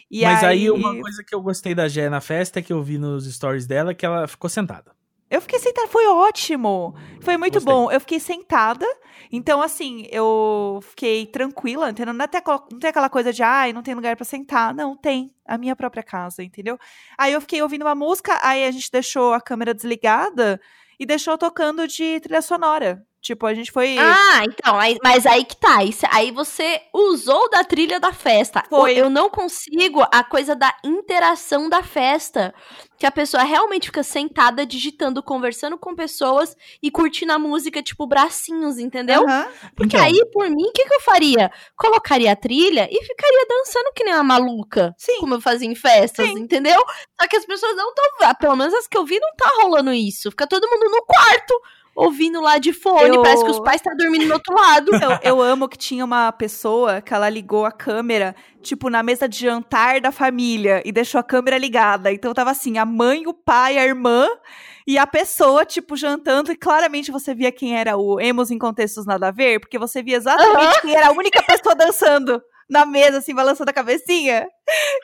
E Mas aí... aí uma coisa que eu gostei da Gé na festa, que eu vi nos stories dela, é que ela ficou sentada. Eu fiquei sentada, foi ótimo. Foi muito Gostei. bom. Eu fiquei sentada. Então, assim, eu fiquei tranquila, entendeu? Não, é até, não tem aquela coisa de, ai, ah, não tem lugar para sentar. Não, tem. A minha própria casa, entendeu? Aí eu fiquei ouvindo uma música, aí a gente deixou a câmera desligada e deixou tocando de trilha sonora. Tipo, a gente foi. Ah, então, aí, mas aí que tá. Aí você usou da trilha da festa. Foi. Eu não consigo a coisa da interação da festa. Que a pessoa realmente fica sentada, digitando, conversando com pessoas e curtindo a música, tipo, bracinhos, entendeu? Uhum. Porque então. aí, por mim, o que, que eu faria? Colocaria a trilha e ficaria dançando que nem uma maluca. Sim. Como eu fazia em festas, Sim. entendeu? Só que as pessoas não estão. Pelo menos as que eu vi, não tá rolando isso. Fica todo mundo no quarto ouvindo lá de fone, eu... parece que os pais estão tá dormindo do outro lado. Eu, eu amo que tinha uma pessoa que ela ligou a câmera, tipo, na mesa de jantar da família e deixou a câmera ligada. Então tava assim, a mãe, o pai, a irmã e a pessoa, tipo, jantando, e claramente você via quem era o Emos em Contextos Nada a Ver, porque você via exatamente uhum. quem era a única pessoa dançando na mesa, assim, balançando a cabecinha.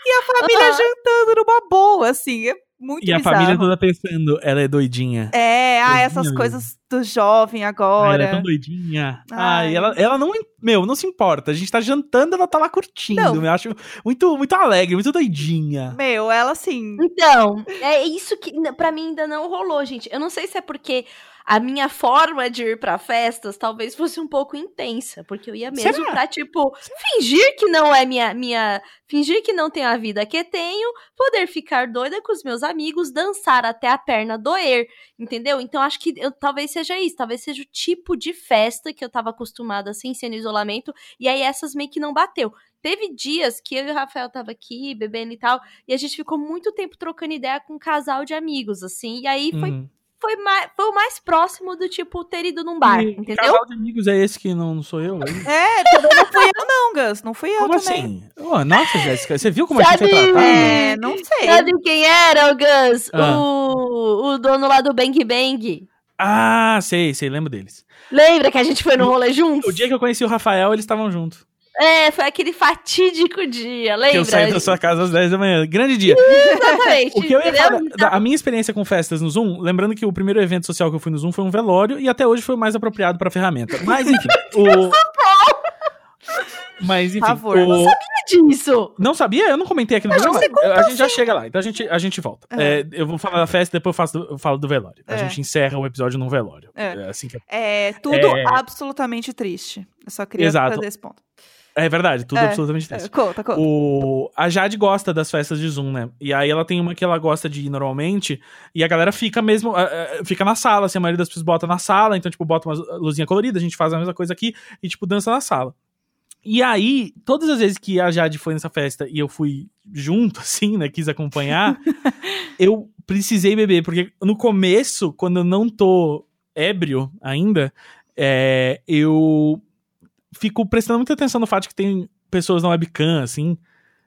E a família uhum. jantando numa boa, assim. Muito E bizarro. a família toda pensando, ela é doidinha. É, ah, essas coisas do jovem agora. Ah, ela é tão doidinha. Ai. ela, ela não, meu, não se importa. A gente tá jantando, ela tá lá curtindo. Não. Eu acho muito, muito alegre, muito doidinha. Meu, ela assim. Então, é isso que para mim ainda não rolou, gente. Eu não sei se é porque a minha forma de ir para festas talvez fosse um pouco intensa, porque eu ia mesmo Será? pra, tipo, fingir que não é minha, minha. Fingir que não tenho a vida que tenho, poder ficar doida com os meus amigos, dançar até a perna doer, entendeu? Então acho que eu, talvez seja isso, talvez seja o tipo de festa que eu tava acostumada assim, sendo isolamento, e aí essas meio que não bateu. Teve dias que eu e o Rafael tava aqui, bebendo e tal, e a gente ficou muito tempo trocando ideia com um casal de amigos, assim, e aí foi uhum foi, mais, foi o mais próximo do tipo ter ido num bar, e entendeu? Casal de amigos é esse que não, não sou eu? É, também não fui eu não, Gus. Não fui eu como também. Assim? Oh, nossa, Jéssica, você viu como Sabe, a gente é tratado? É, não sei. Sabe quem era o Gus? Ah. O, o dono lá do Bang Bang. Ah, sei, sei, lembro deles. Lembra que a gente foi no rolê juntos? O dia que eu conheci o Rafael, eles estavam juntos. É, foi aquele fatídico dia, lembra? Que eu saí da sua casa às 10 da manhã. Grande dia. Exatamente. o que eu ia falar, a minha experiência com festas no Zoom, lembrando que o primeiro evento social que eu fui no Zoom foi um velório e até hoje foi o mais apropriado pra ferramenta. Mas enfim, o... Mas enfim, Favor. O... não sabia disso. Não sabia? Eu não comentei aqui no programa. A gente já assim. chega lá, então a gente, a gente volta. É. É, eu vou falar da festa, depois eu, faço eu falo do velório. A é. gente encerra o episódio num velório. É, é assim que é. tudo é. absolutamente triste. Eu só queria Exato. fazer esse ponto. É verdade, tudo é, absolutamente triste. É, conta, conta. O, a Jade gosta das festas de Zoom, né? E aí ela tem uma que ela gosta de ir normalmente, e a galera fica mesmo, uh, fica na sala, assim, a maioria das pessoas bota na sala, então, tipo, bota uma luzinha colorida, a gente faz a mesma coisa aqui, e, tipo, dança na sala. E aí, todas as vezes que a Jade foi nessa festa e eu fui junto, assim, né, quis acompanhar, eu precisei beber, porque no começo, quando eu não tô ébrio ainda, é, eu fico prestando muita atenção no fato de que tem pessoas na webcam, assim.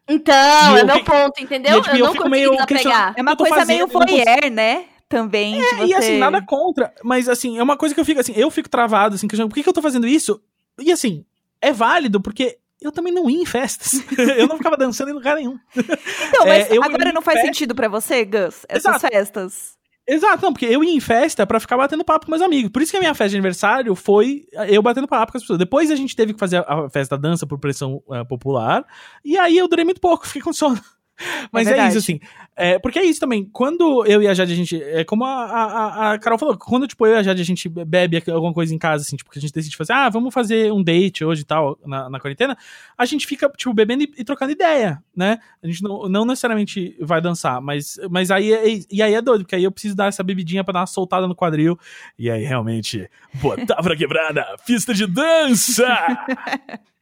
Então, é meu ponto, entendeu? E, tipo, eu, eu, não fico meio pegar. É uma coisa meio voyeur, né? também. É, você... e assim, nada contra. Mas assim, é uma coisa que eu fico assim, eu fico travado, assim, que por que, que eu tô fazendo isso? E assim, é válido, porque eu também não ia em festas. eu não ficava dançando em lugar nenhum. Então, mas é, agora não faz festa... sentido para você, Gus? Essas Exato. festas. Exato, não, porque eu ia em festa para ficar batendo papo com meus amigos. Por isso que a minha festa de aniversário foi eu batendo papo com as pessoas. Depois a gente teve que fazer a festa da dança por pressão uh, popular. E aí eu durei muito pouco, fiquei com sono. Mas é, é, isso, assim. É, porque é isso também. Quando eu e a Jade, a gente. É como a, a, a Carol falou, quando tipo, eu e a Jade, a gente bebe alguma coisa em casa, assim, tipo, que a gente decide fazer, ah, vamos fazer um date hoje e tal, na, na quarentena, a gente fica, tipo, bebendo e, e, trocando ideia, né? A gente não, não necessariamente vai dançar, mas, mas aí é, e aí é doido, porque aí eu preciso dar essa bebidinha pra dar uma soltada no quadril. E aí, realmente, botar pra quebrada, pista de dança!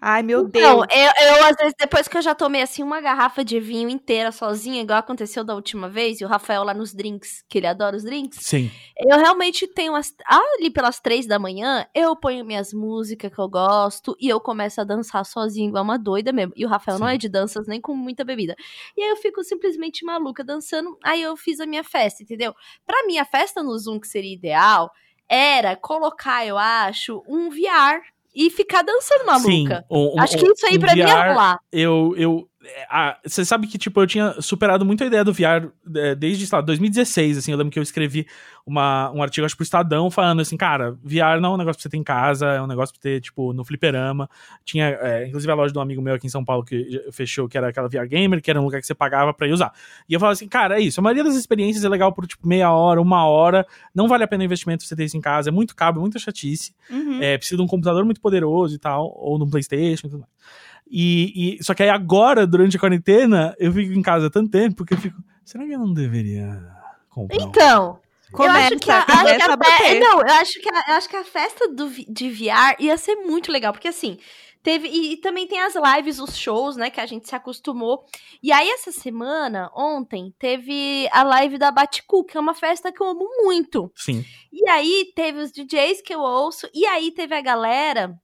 Ai, meu Deus. Não, eu, eu, às vezes, depois que eu já tomei, assim, uma garrafa de vinho inteira sozinha, igual aconteceu da última vez, e o Rafael lá nos drinks, que ele adora os drinks. Sim. Eu realmente tenho, as, ali pelas três da manhã, eu ponho minhas músicas que eu gosto, e eu começo a dançar sozinha, igual uma doida mesmo. E o Rafael Sim. não é de danças nem com muita bebida. E aí eu fico simplesmente maluca dançando, aí eu fiz a minha festa, entendeu? Pra mim, a festa no Zoom que seria ideal era colocar, eu acho, um VR e ficar dançando maluca. Sim, um, Acho que isso aí um pra VR, mim é rolar. Eu, eu, você sabe que, tipo, eu tinha superado muito a ideia do VR é, desde, sei lá, 2016, assim, eu lembro que eu escrevi uma, um artigo, acho, pro Estadão, falando assim, cara, VR não é um negócio pra você ter em casa, é um negócio pra ter, tipo, no fliperama. Tinha, é, inclusive, a loja de um amigo meu aqui em São Paulo que fechou, que era aquela VR Gamer, que era um lugar que você pagava pra ir usar. E eu falava assim, cara, é isso, a maioria das experiências é legal por, tipo, meia hora, uma hora, não vale a pena o investimento você ter isso em casa, é muito caro, é muita chatice, uhum. é, precisa de um computador muito poderoso e tal, ou de um Playstation e tudo mais. E, e, só que aí agora, durante a quarentena, eu fico em casa tanto tempo que eu fico. Será que eu não deveria comprar? Então. Um... eu acho que a, a fe... não, eu acho que a, eu acho que a festa do, de VR ia ser muito legal, porque assim, teve e, e, também tem as lives, os shows, né, que a gente se acostumou. E aí essa semana, ontem, teve a live da Baticu, que é uma festa que eu amo muito. Sim. E aí teve os DJs que eu ouço, e aí teve a galera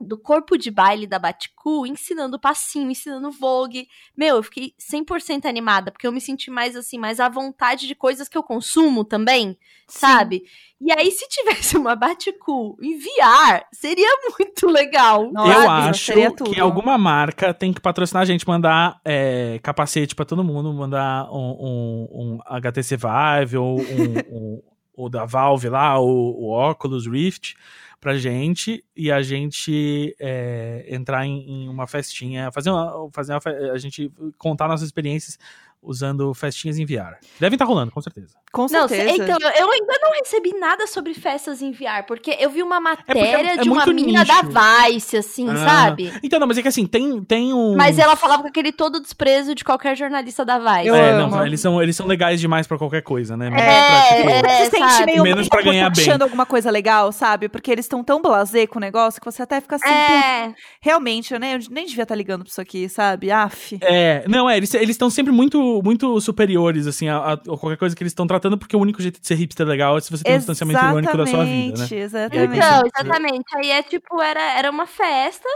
do corpo de baile da Baticu, ensinando passinho, ensinando vogue. Meu, eu fiquei 100% animada, porque eu me senti mais assim, mais à vontade de coisas que eu consumo também, Sim. sabe? E aí, se tivesse uma Baticu em VR, seria muito legal. Não, eu acho que alguma marca tem que patrocinar a gente, mandar é, capacete para todo mundo, mandar um, um, um HTC Vive ou um, o da Valve lá, o, o Oculus Rift pra gente e a gente é, entrar em, em, uma festinha, fazer uma, fazer uma, a gente contar nossas experiências usando festinhas em VR. Devem estar tá rolando, com certeza. Com certeza. Não, então, eu ainda não recebi nada sobre festas em VR, porque eu vi uma é matéria é é, de uma menina nicho. da Vice, assim, ah. sabe? Então, não, mas é que assim, tem, tem um... Mas ela falava com aquele todo desprezo de qualquer jornalista da Vice. Eu é, amo. não, eles são, eles são legais demais pra qualquer coisa, né? É, pra, tipo, é, você sente meio menos pra ganhar bem. achando alguma coisa legal, sabe? Porque eles estão tão blasé com o negócio que você até fica assim, é. realmente, né? Eu nem devia estar tá ligando pra isso aqui, sabe? Af. É, não, é, eles estão sempre muito, muito superiores, assim, a, a, qualquer coisa que eles estão tratando, porque o único jeito de ser hipster legal é se você tem um distanciamento irônico da sua vida, né? Exatamente. Então, exatamente. Aí é tipo, era, era uma festa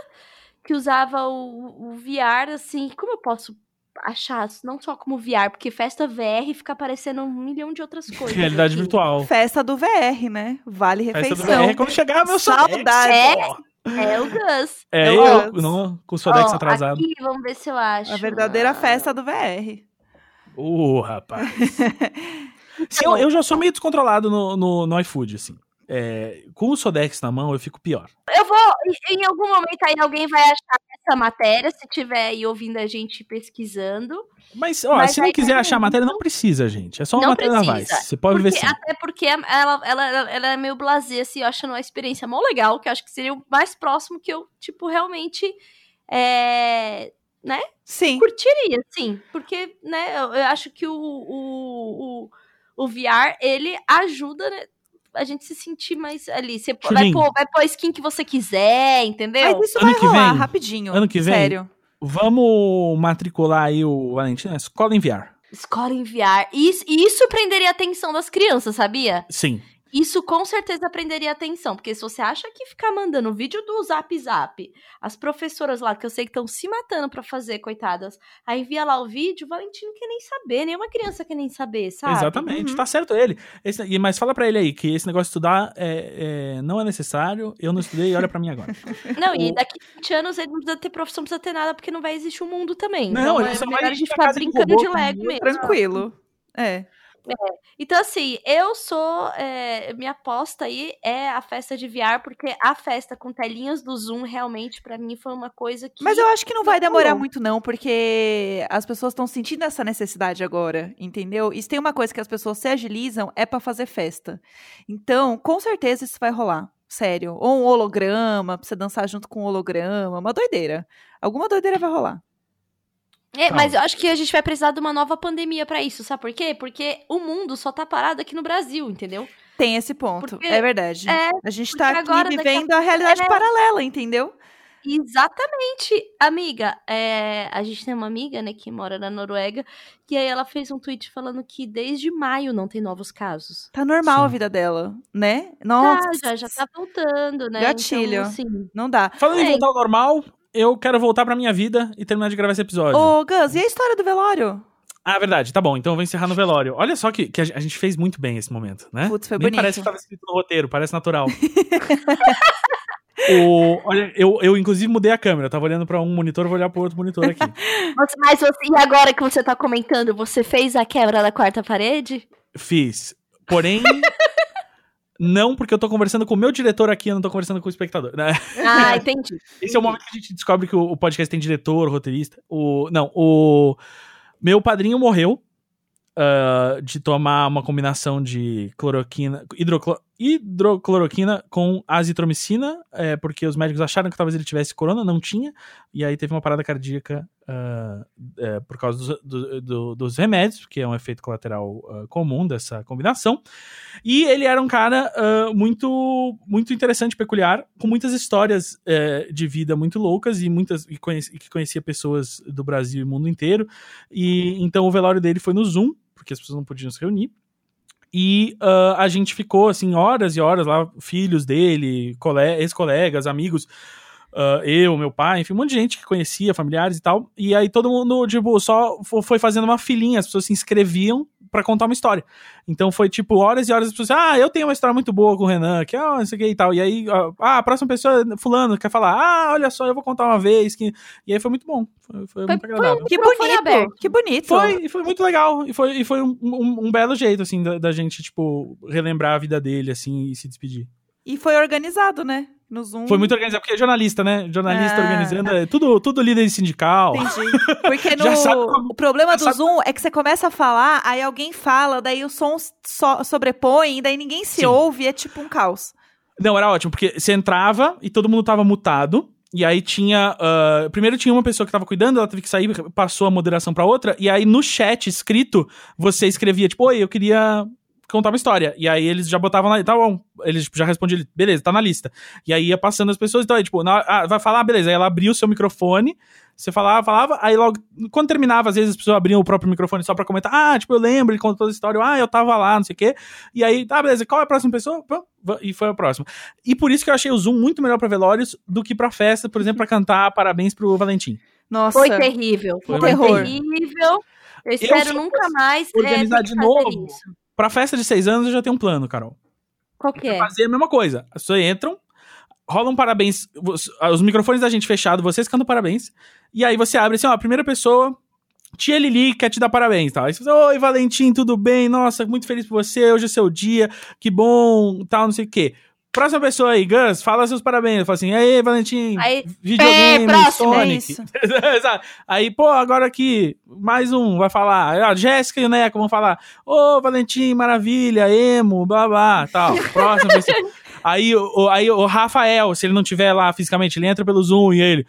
que usava o, o VR, assim, como eu posso achar, não só como VR, porque festa VR fica aparecendo um milhão de outras coisas. Realidade aqui. virtual. Festa do VR, né? Vale refeição. Festa do VR, quando chegar meu saudade. É, é o Gus. É, é eu, não, com o Sodex atrasado. Aqui, vamos ver se eu acho. A verdadeira festa do VR. Ô, uh, rapaz. Sim, eu, eu, já sou meio descontrolado no, no, no iFood, assim. É, com o Sodex na mão, eu fico pior. Eu vou. Em algum momento aí alguém vai achar essa matéria, se tiver aí ouvindo a gente pesquisando. Mas, ó, Mas se não quiser achar a matéria, não precisa, gente. É só uma matéria precisa. da Vice. Você pode porque, ver sim. Até porque ela, ela, ela é meio blasé, assim, achando uma experiência mó legal, que eu acho que seria o mais próximo que eu, tipo, realmente. É, né? Sim. Curtiria, sim. Porque, né, eu, acho que o, o, o, o VR, ele ajuda, né? a gente se sentir mais ali. Você vai pôr, vai pôr a skin que você quiser, entendeu? Mas isso ano vai rolar vem, rapidinho. Ano que vem. Sério. Vamos matricular aí o Valentina, escola em VR. Escola em VR. Isso, isso prenderia a atenção das crianças, sabia? Sim. Isso com certeza prenderia atenção, porque se você acha que ficar mandando vídeo do Zap Zap, as professoras lá, que eu sei que estão se matando para fazer, coitadas, aí via lá o vídeo, o Valentino quer nem saber, nenhuma criança quer nem saber, sabe? Exatamente, uhum. tá certo ele. Esse, mas fala para ele aí que esse negócio de estudar é, é, não é necessário, eu não estudei, olha para mim agora. Não, o... e daqui 20 anos ele não precisa ter profissão, não precisa ter nada, porque não vai existir o um mundo também. Não, então ele é só melhor a gente ficar brincando de, de Lego mesmo. Tranquilo. É. É. Então, assim, eu sou. É, minha aposta aí é a festa de VR, porque a festa com telinhas do Zoom realmente, para mim, foi uma coisa que. Mas eu acho que não vai demorar muito, não, porque as pessoas estão sentindo essa necessidade agora, entendeu? E se tem uma coisa que as pessoas se agilizam, é para fazer festa. Então, com certeza isso vai rolar. Sério. Ou um holograma, pra você dançar junto com um holograma, uma doideira. Alguma doideira vai rolar. É, mas eu acho que a gente vai precisar de uma nova pandemia para isso, sabe por quê? Porque o mundo só tá parado aqui no Brasil, entendeu? Tem esse ponto, porque, é verdade. É, a gente tá aqui vivendo a, a realidade é... paralela, entendeu? Exatamente, amiga. É, a gente tem uma amiga, né, que mora na Noruega, que aí ela fez um tweet falando que desde maio não tem novos casos. Tá normal Sim. a vida dela, né? Nossa. Tá, já, já tá voltando, né? Gatilho. Então, assim, não dá. Falando em voltar ao normal, eu quero voltar pra minha vida e terminar de gravar esse episódio. Ô, Gus, e a história do velório? Ah, verdade. Tá bom, então eu vou encerrar no velório. Olha só que, que a gente fez muito bem esse momento, né? Putz, foi Nem bonito. parece que tava escrito no roteiro, parece natural. o, olha, eu, eu inclusive mudei a câmera. Eu tava olhando pra um monitor, vou olhar pro outro monitor aqui. Mas, mas você, e agora que você tá comentando, você fez a quebra da quarta parede? Fiz. Porém, não, porque eu tô conversando com o meu diretor aqui, eu não tô conversando com o espectador. Né? Ah, entendi. Esse é o momento que a gente descobre que o, podcast tem diretor, roteirista. O, não, o meu padrinho morreu uh, de tomar uma combinação de cloroquina, hidrocloro, hidrocloroquina com azitromicina, é, porque os médicos acharam que talvez ele tivesse corona, não tinha, e aí teve uma parada cardíaca uh, é, por causa dos, do, do, dos remédios, que é um efeito colateral uh, comum dessa combinação. E ele era um cara uh, muito, muito interessante, peculiar, com muitas histórias uh, de vida muito loucas e muitas e, conheci, que conhecia pessoas do Brasil e mundo inteiro. E então o velório dele foi no Zoom, porque as pessoas não podiam se reunir. E uh, a gente ficou, assim, horas e horas lá, filhos dele, ex-colegas, amigos, uh, eu, meu pai, enfim, um monte de gente que conhecia, familiares e tal. E aí todo mundo, tipo, só foi fazendo uma filinha, as pessoas se inscreviam para contar uma história. Então foi tipo horas e horas as pessoas, ah, eu tenho uma história muito boa com o Renan, que é oh, isso aqui e tal. E aí, ah, a próxima pessoa, fulano, quer falar, ah, olha só, eu vou contar uma vez. Que... E aí foi muito bom. Foi, foi, foi muito agradável. Que bonito, que bonito. Foi, foi muito legal. E foi, e foi um, um, um belo jeito, assim, da, da gente, tipo, relembrar a vida dele, assim, e se despedir. E foi organizado, né? No Zoom. Foi muito organizado, porque é jornalista, né? Jornalista é. organizando, é tudo, tudo líder sindical. Entendi. Porque no... o problema do sabe... Zoom é que você começa a falar, aí alguém fala, daí o som so sobrepõe, daí ninguém se Sim. ouve, é tipo um caos. Não, era ótimo, porque você entrava e todo mundo tava mutado. E aí tinha. Uh, primeiro tinha uma pessoa que tava cuidando, ela teve que sair, passou a moderação pra outra. E aí no chat escrito, você escrevia, tipo, oi, eu queria contar uma história. E aí eles já botavam lá, tá bom. Eles tipo, já respondiam, beleza, tá na lista. E aí ia passando as pessoas, então aí, tipo, na, ah, vai falar, beleza. Aí ela abriu o seu microfone, você falava, falava, aí logo, quando terminava, às vezes as pessoas abriam o próprio microfone só pra comentar, ah, tipo, eu lembro, ele contou a história, ah, eu tava lá, não sei o quê. E aí, tá, beleza, qual é a próxima pessoa? E foi a próxima. E por isso que eu achei o Zoom muito melhor pra velórios do que pra festa, por exemplo, pra cantar parabéns pro Valentim. Nossa. Foi terrível. Foi, foi terrível. Eu espero eu nunca mais é, organizar é, de novo. Isso. Pra festa de seis anos eu já tenho um plano, Carol. Qual que é? Fazer a mesma coisa. As pessoas entram, rolam parabéns, os microfones da gente fechados, vocês cantam parabéns, e aí você abre assim, ó, a primeira pessoa, tia Lili quer te dar parabéns, tal. Aí você fala, oi Valentim, tudo bem? Nossa, muito feliz por você, hoje é seu dia, que bom, tal, não sei o quê. Próxima pessoa aí, Gus, fala seus parabéns. Fala assim, aí, Valentim, aí, videogame, é, Sonic. É aí, pô, agora aqui, mais um vai falar. A Jéssica e o Neco vão falar, ô, oh, Valentim, maravilha, emo, blá, blá, tal. Próxima pessoa. aí, o, aí o Rafael, se ele não tiver lá fisicamente, ele entra pelo Zoom e ele...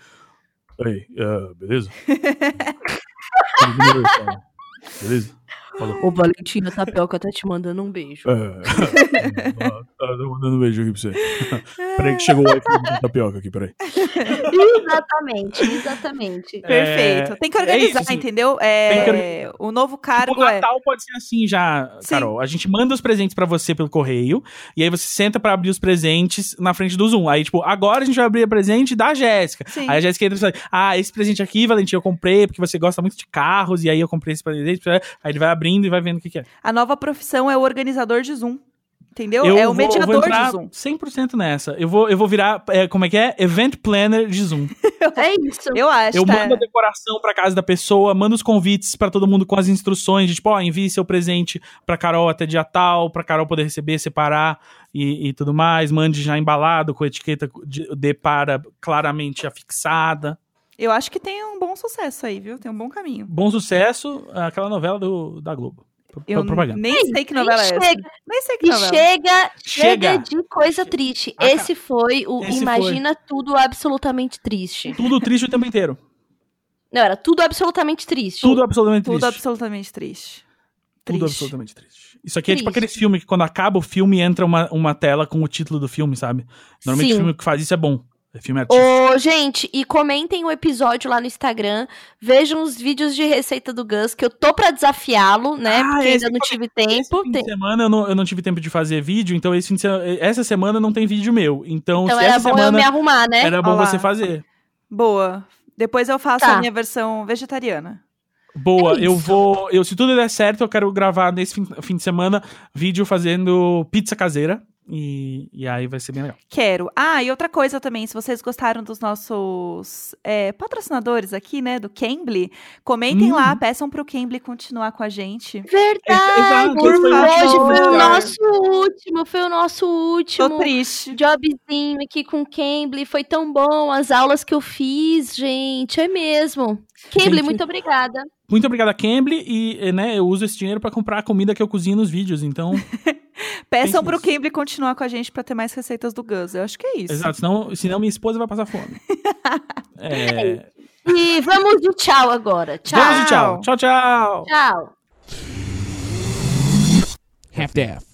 Oi, uh, beleza? beleza? Falou. O Valentim a Tapioca tá te mandando um beijo. É. tá mandando um beijo aqui pra você. peraí que chegou o iPhone da Tapioca aqui, peraí. exatamente, exatamente. É, Perfeito. Tem que é organizar, é isso, entendeu? É, que... O novo cargo tipo, o Natal é... pode ser assim já, Sim. Carol. A gente manda os presentes pra você pelo correio, e aí você senta pra abrir os presentes na frente do Zoom. Aí, tipo, agora a gente vai abrir o presente da Jéssica. Aí a Jéssica entra e fala, ah, esse presente aqui, Valentim, eu comprei porque você gosta muito de carros, e aí eu comprei esse presente. Aí ele vai abrindo e vai vendo o que, que é. A nova profissão é o organizador de Zoom. Entendeu? Eu é o vou, mediador vou de Zoom. 100% nessa. Eu vou, eu vou virar, é, como é que é? Event planner de Zoom. é isso. Eu acho. Eu tá. mando a decoração pra casa da pessoa, mando os convites para todo mundo com as instruções de tipo, ó, envie seu presente pra Carol até dia tal, pra Carol poder receber, separar e, e tudo mais. Mande já embalado com etiqueta de, de para claramente afixada. Eu acho que tem um bom sucesso aí, viu? Tem um bom caminho. Bom sucesso, aquela novela do, da Globo. Eu propaganda. nem sei que novela é essa. Nem sei que e novela. Chega, chega, de coisa triste. Ah, Esse foi o Esse Imagina foi. Tudo Absolutamente Triste. Tudo triste o tempo inteiro. Não, era tudo absolutamente triste. Tudo absolutamente triste. Tudo absolutamente triste. Tudo absolutamente triste. Isso aqui triste. é tipo aquele filme que quando acaba o filme entra uma, uma tela com o título do filme, sabe? Normalmente Sim. o filme que faz isso é bom. É filme artístico. Ô, gente, e comentem o episódio lá no Instagram. Vejam os vídeos de receita do Gus, que eu tô pra desafiá-lo, né? Ah, porque ainda não tive tempo. Esse fim de semana eu não, eu não tive tempo de fazer vídeo, então esse de essa semana não tem vídeo meu. Então, então era bom semana, eu me arrumar, né? Era bom Olá. você fazer. Boa. Depois eu faço tá. a minha versão vegetariana. Boa, é eu vou. Eu, se tudo der certo, eu quero gravar nesse fim, fim de semana vídeo fazendo pizza caseira. E, e aí vai ser bem legal. Quero. Ah, e outra coisa também, se vocês gostaram dos nossos é, patrocinadores aqui, né, do Cambly, comentem hum. lá, peçam pro Cambly continuar com a gente. Verdade! Por Hoje foi o nosso último, foi o nosso último. Tô triste. Jobzinho aqui com o Cambly, foi tão bom as aulas que eu fiz, gente, é mesmo. Cambly, muito obrigada. Muito obrigada, Cambly, e né, eu uso esse dinheiro para comprar a comida que eu cozinho nos vídeos, então... Peçam pro Cambly continuar com a gente para ter mais receitas do Gus. Eu acho que é isso. Exato, senão, senão minha esposa vai passar fome. é... E vamos de tchau agora. Tchau. Vamos de tchau. Tchau, tchau. Tchau. Half-Death.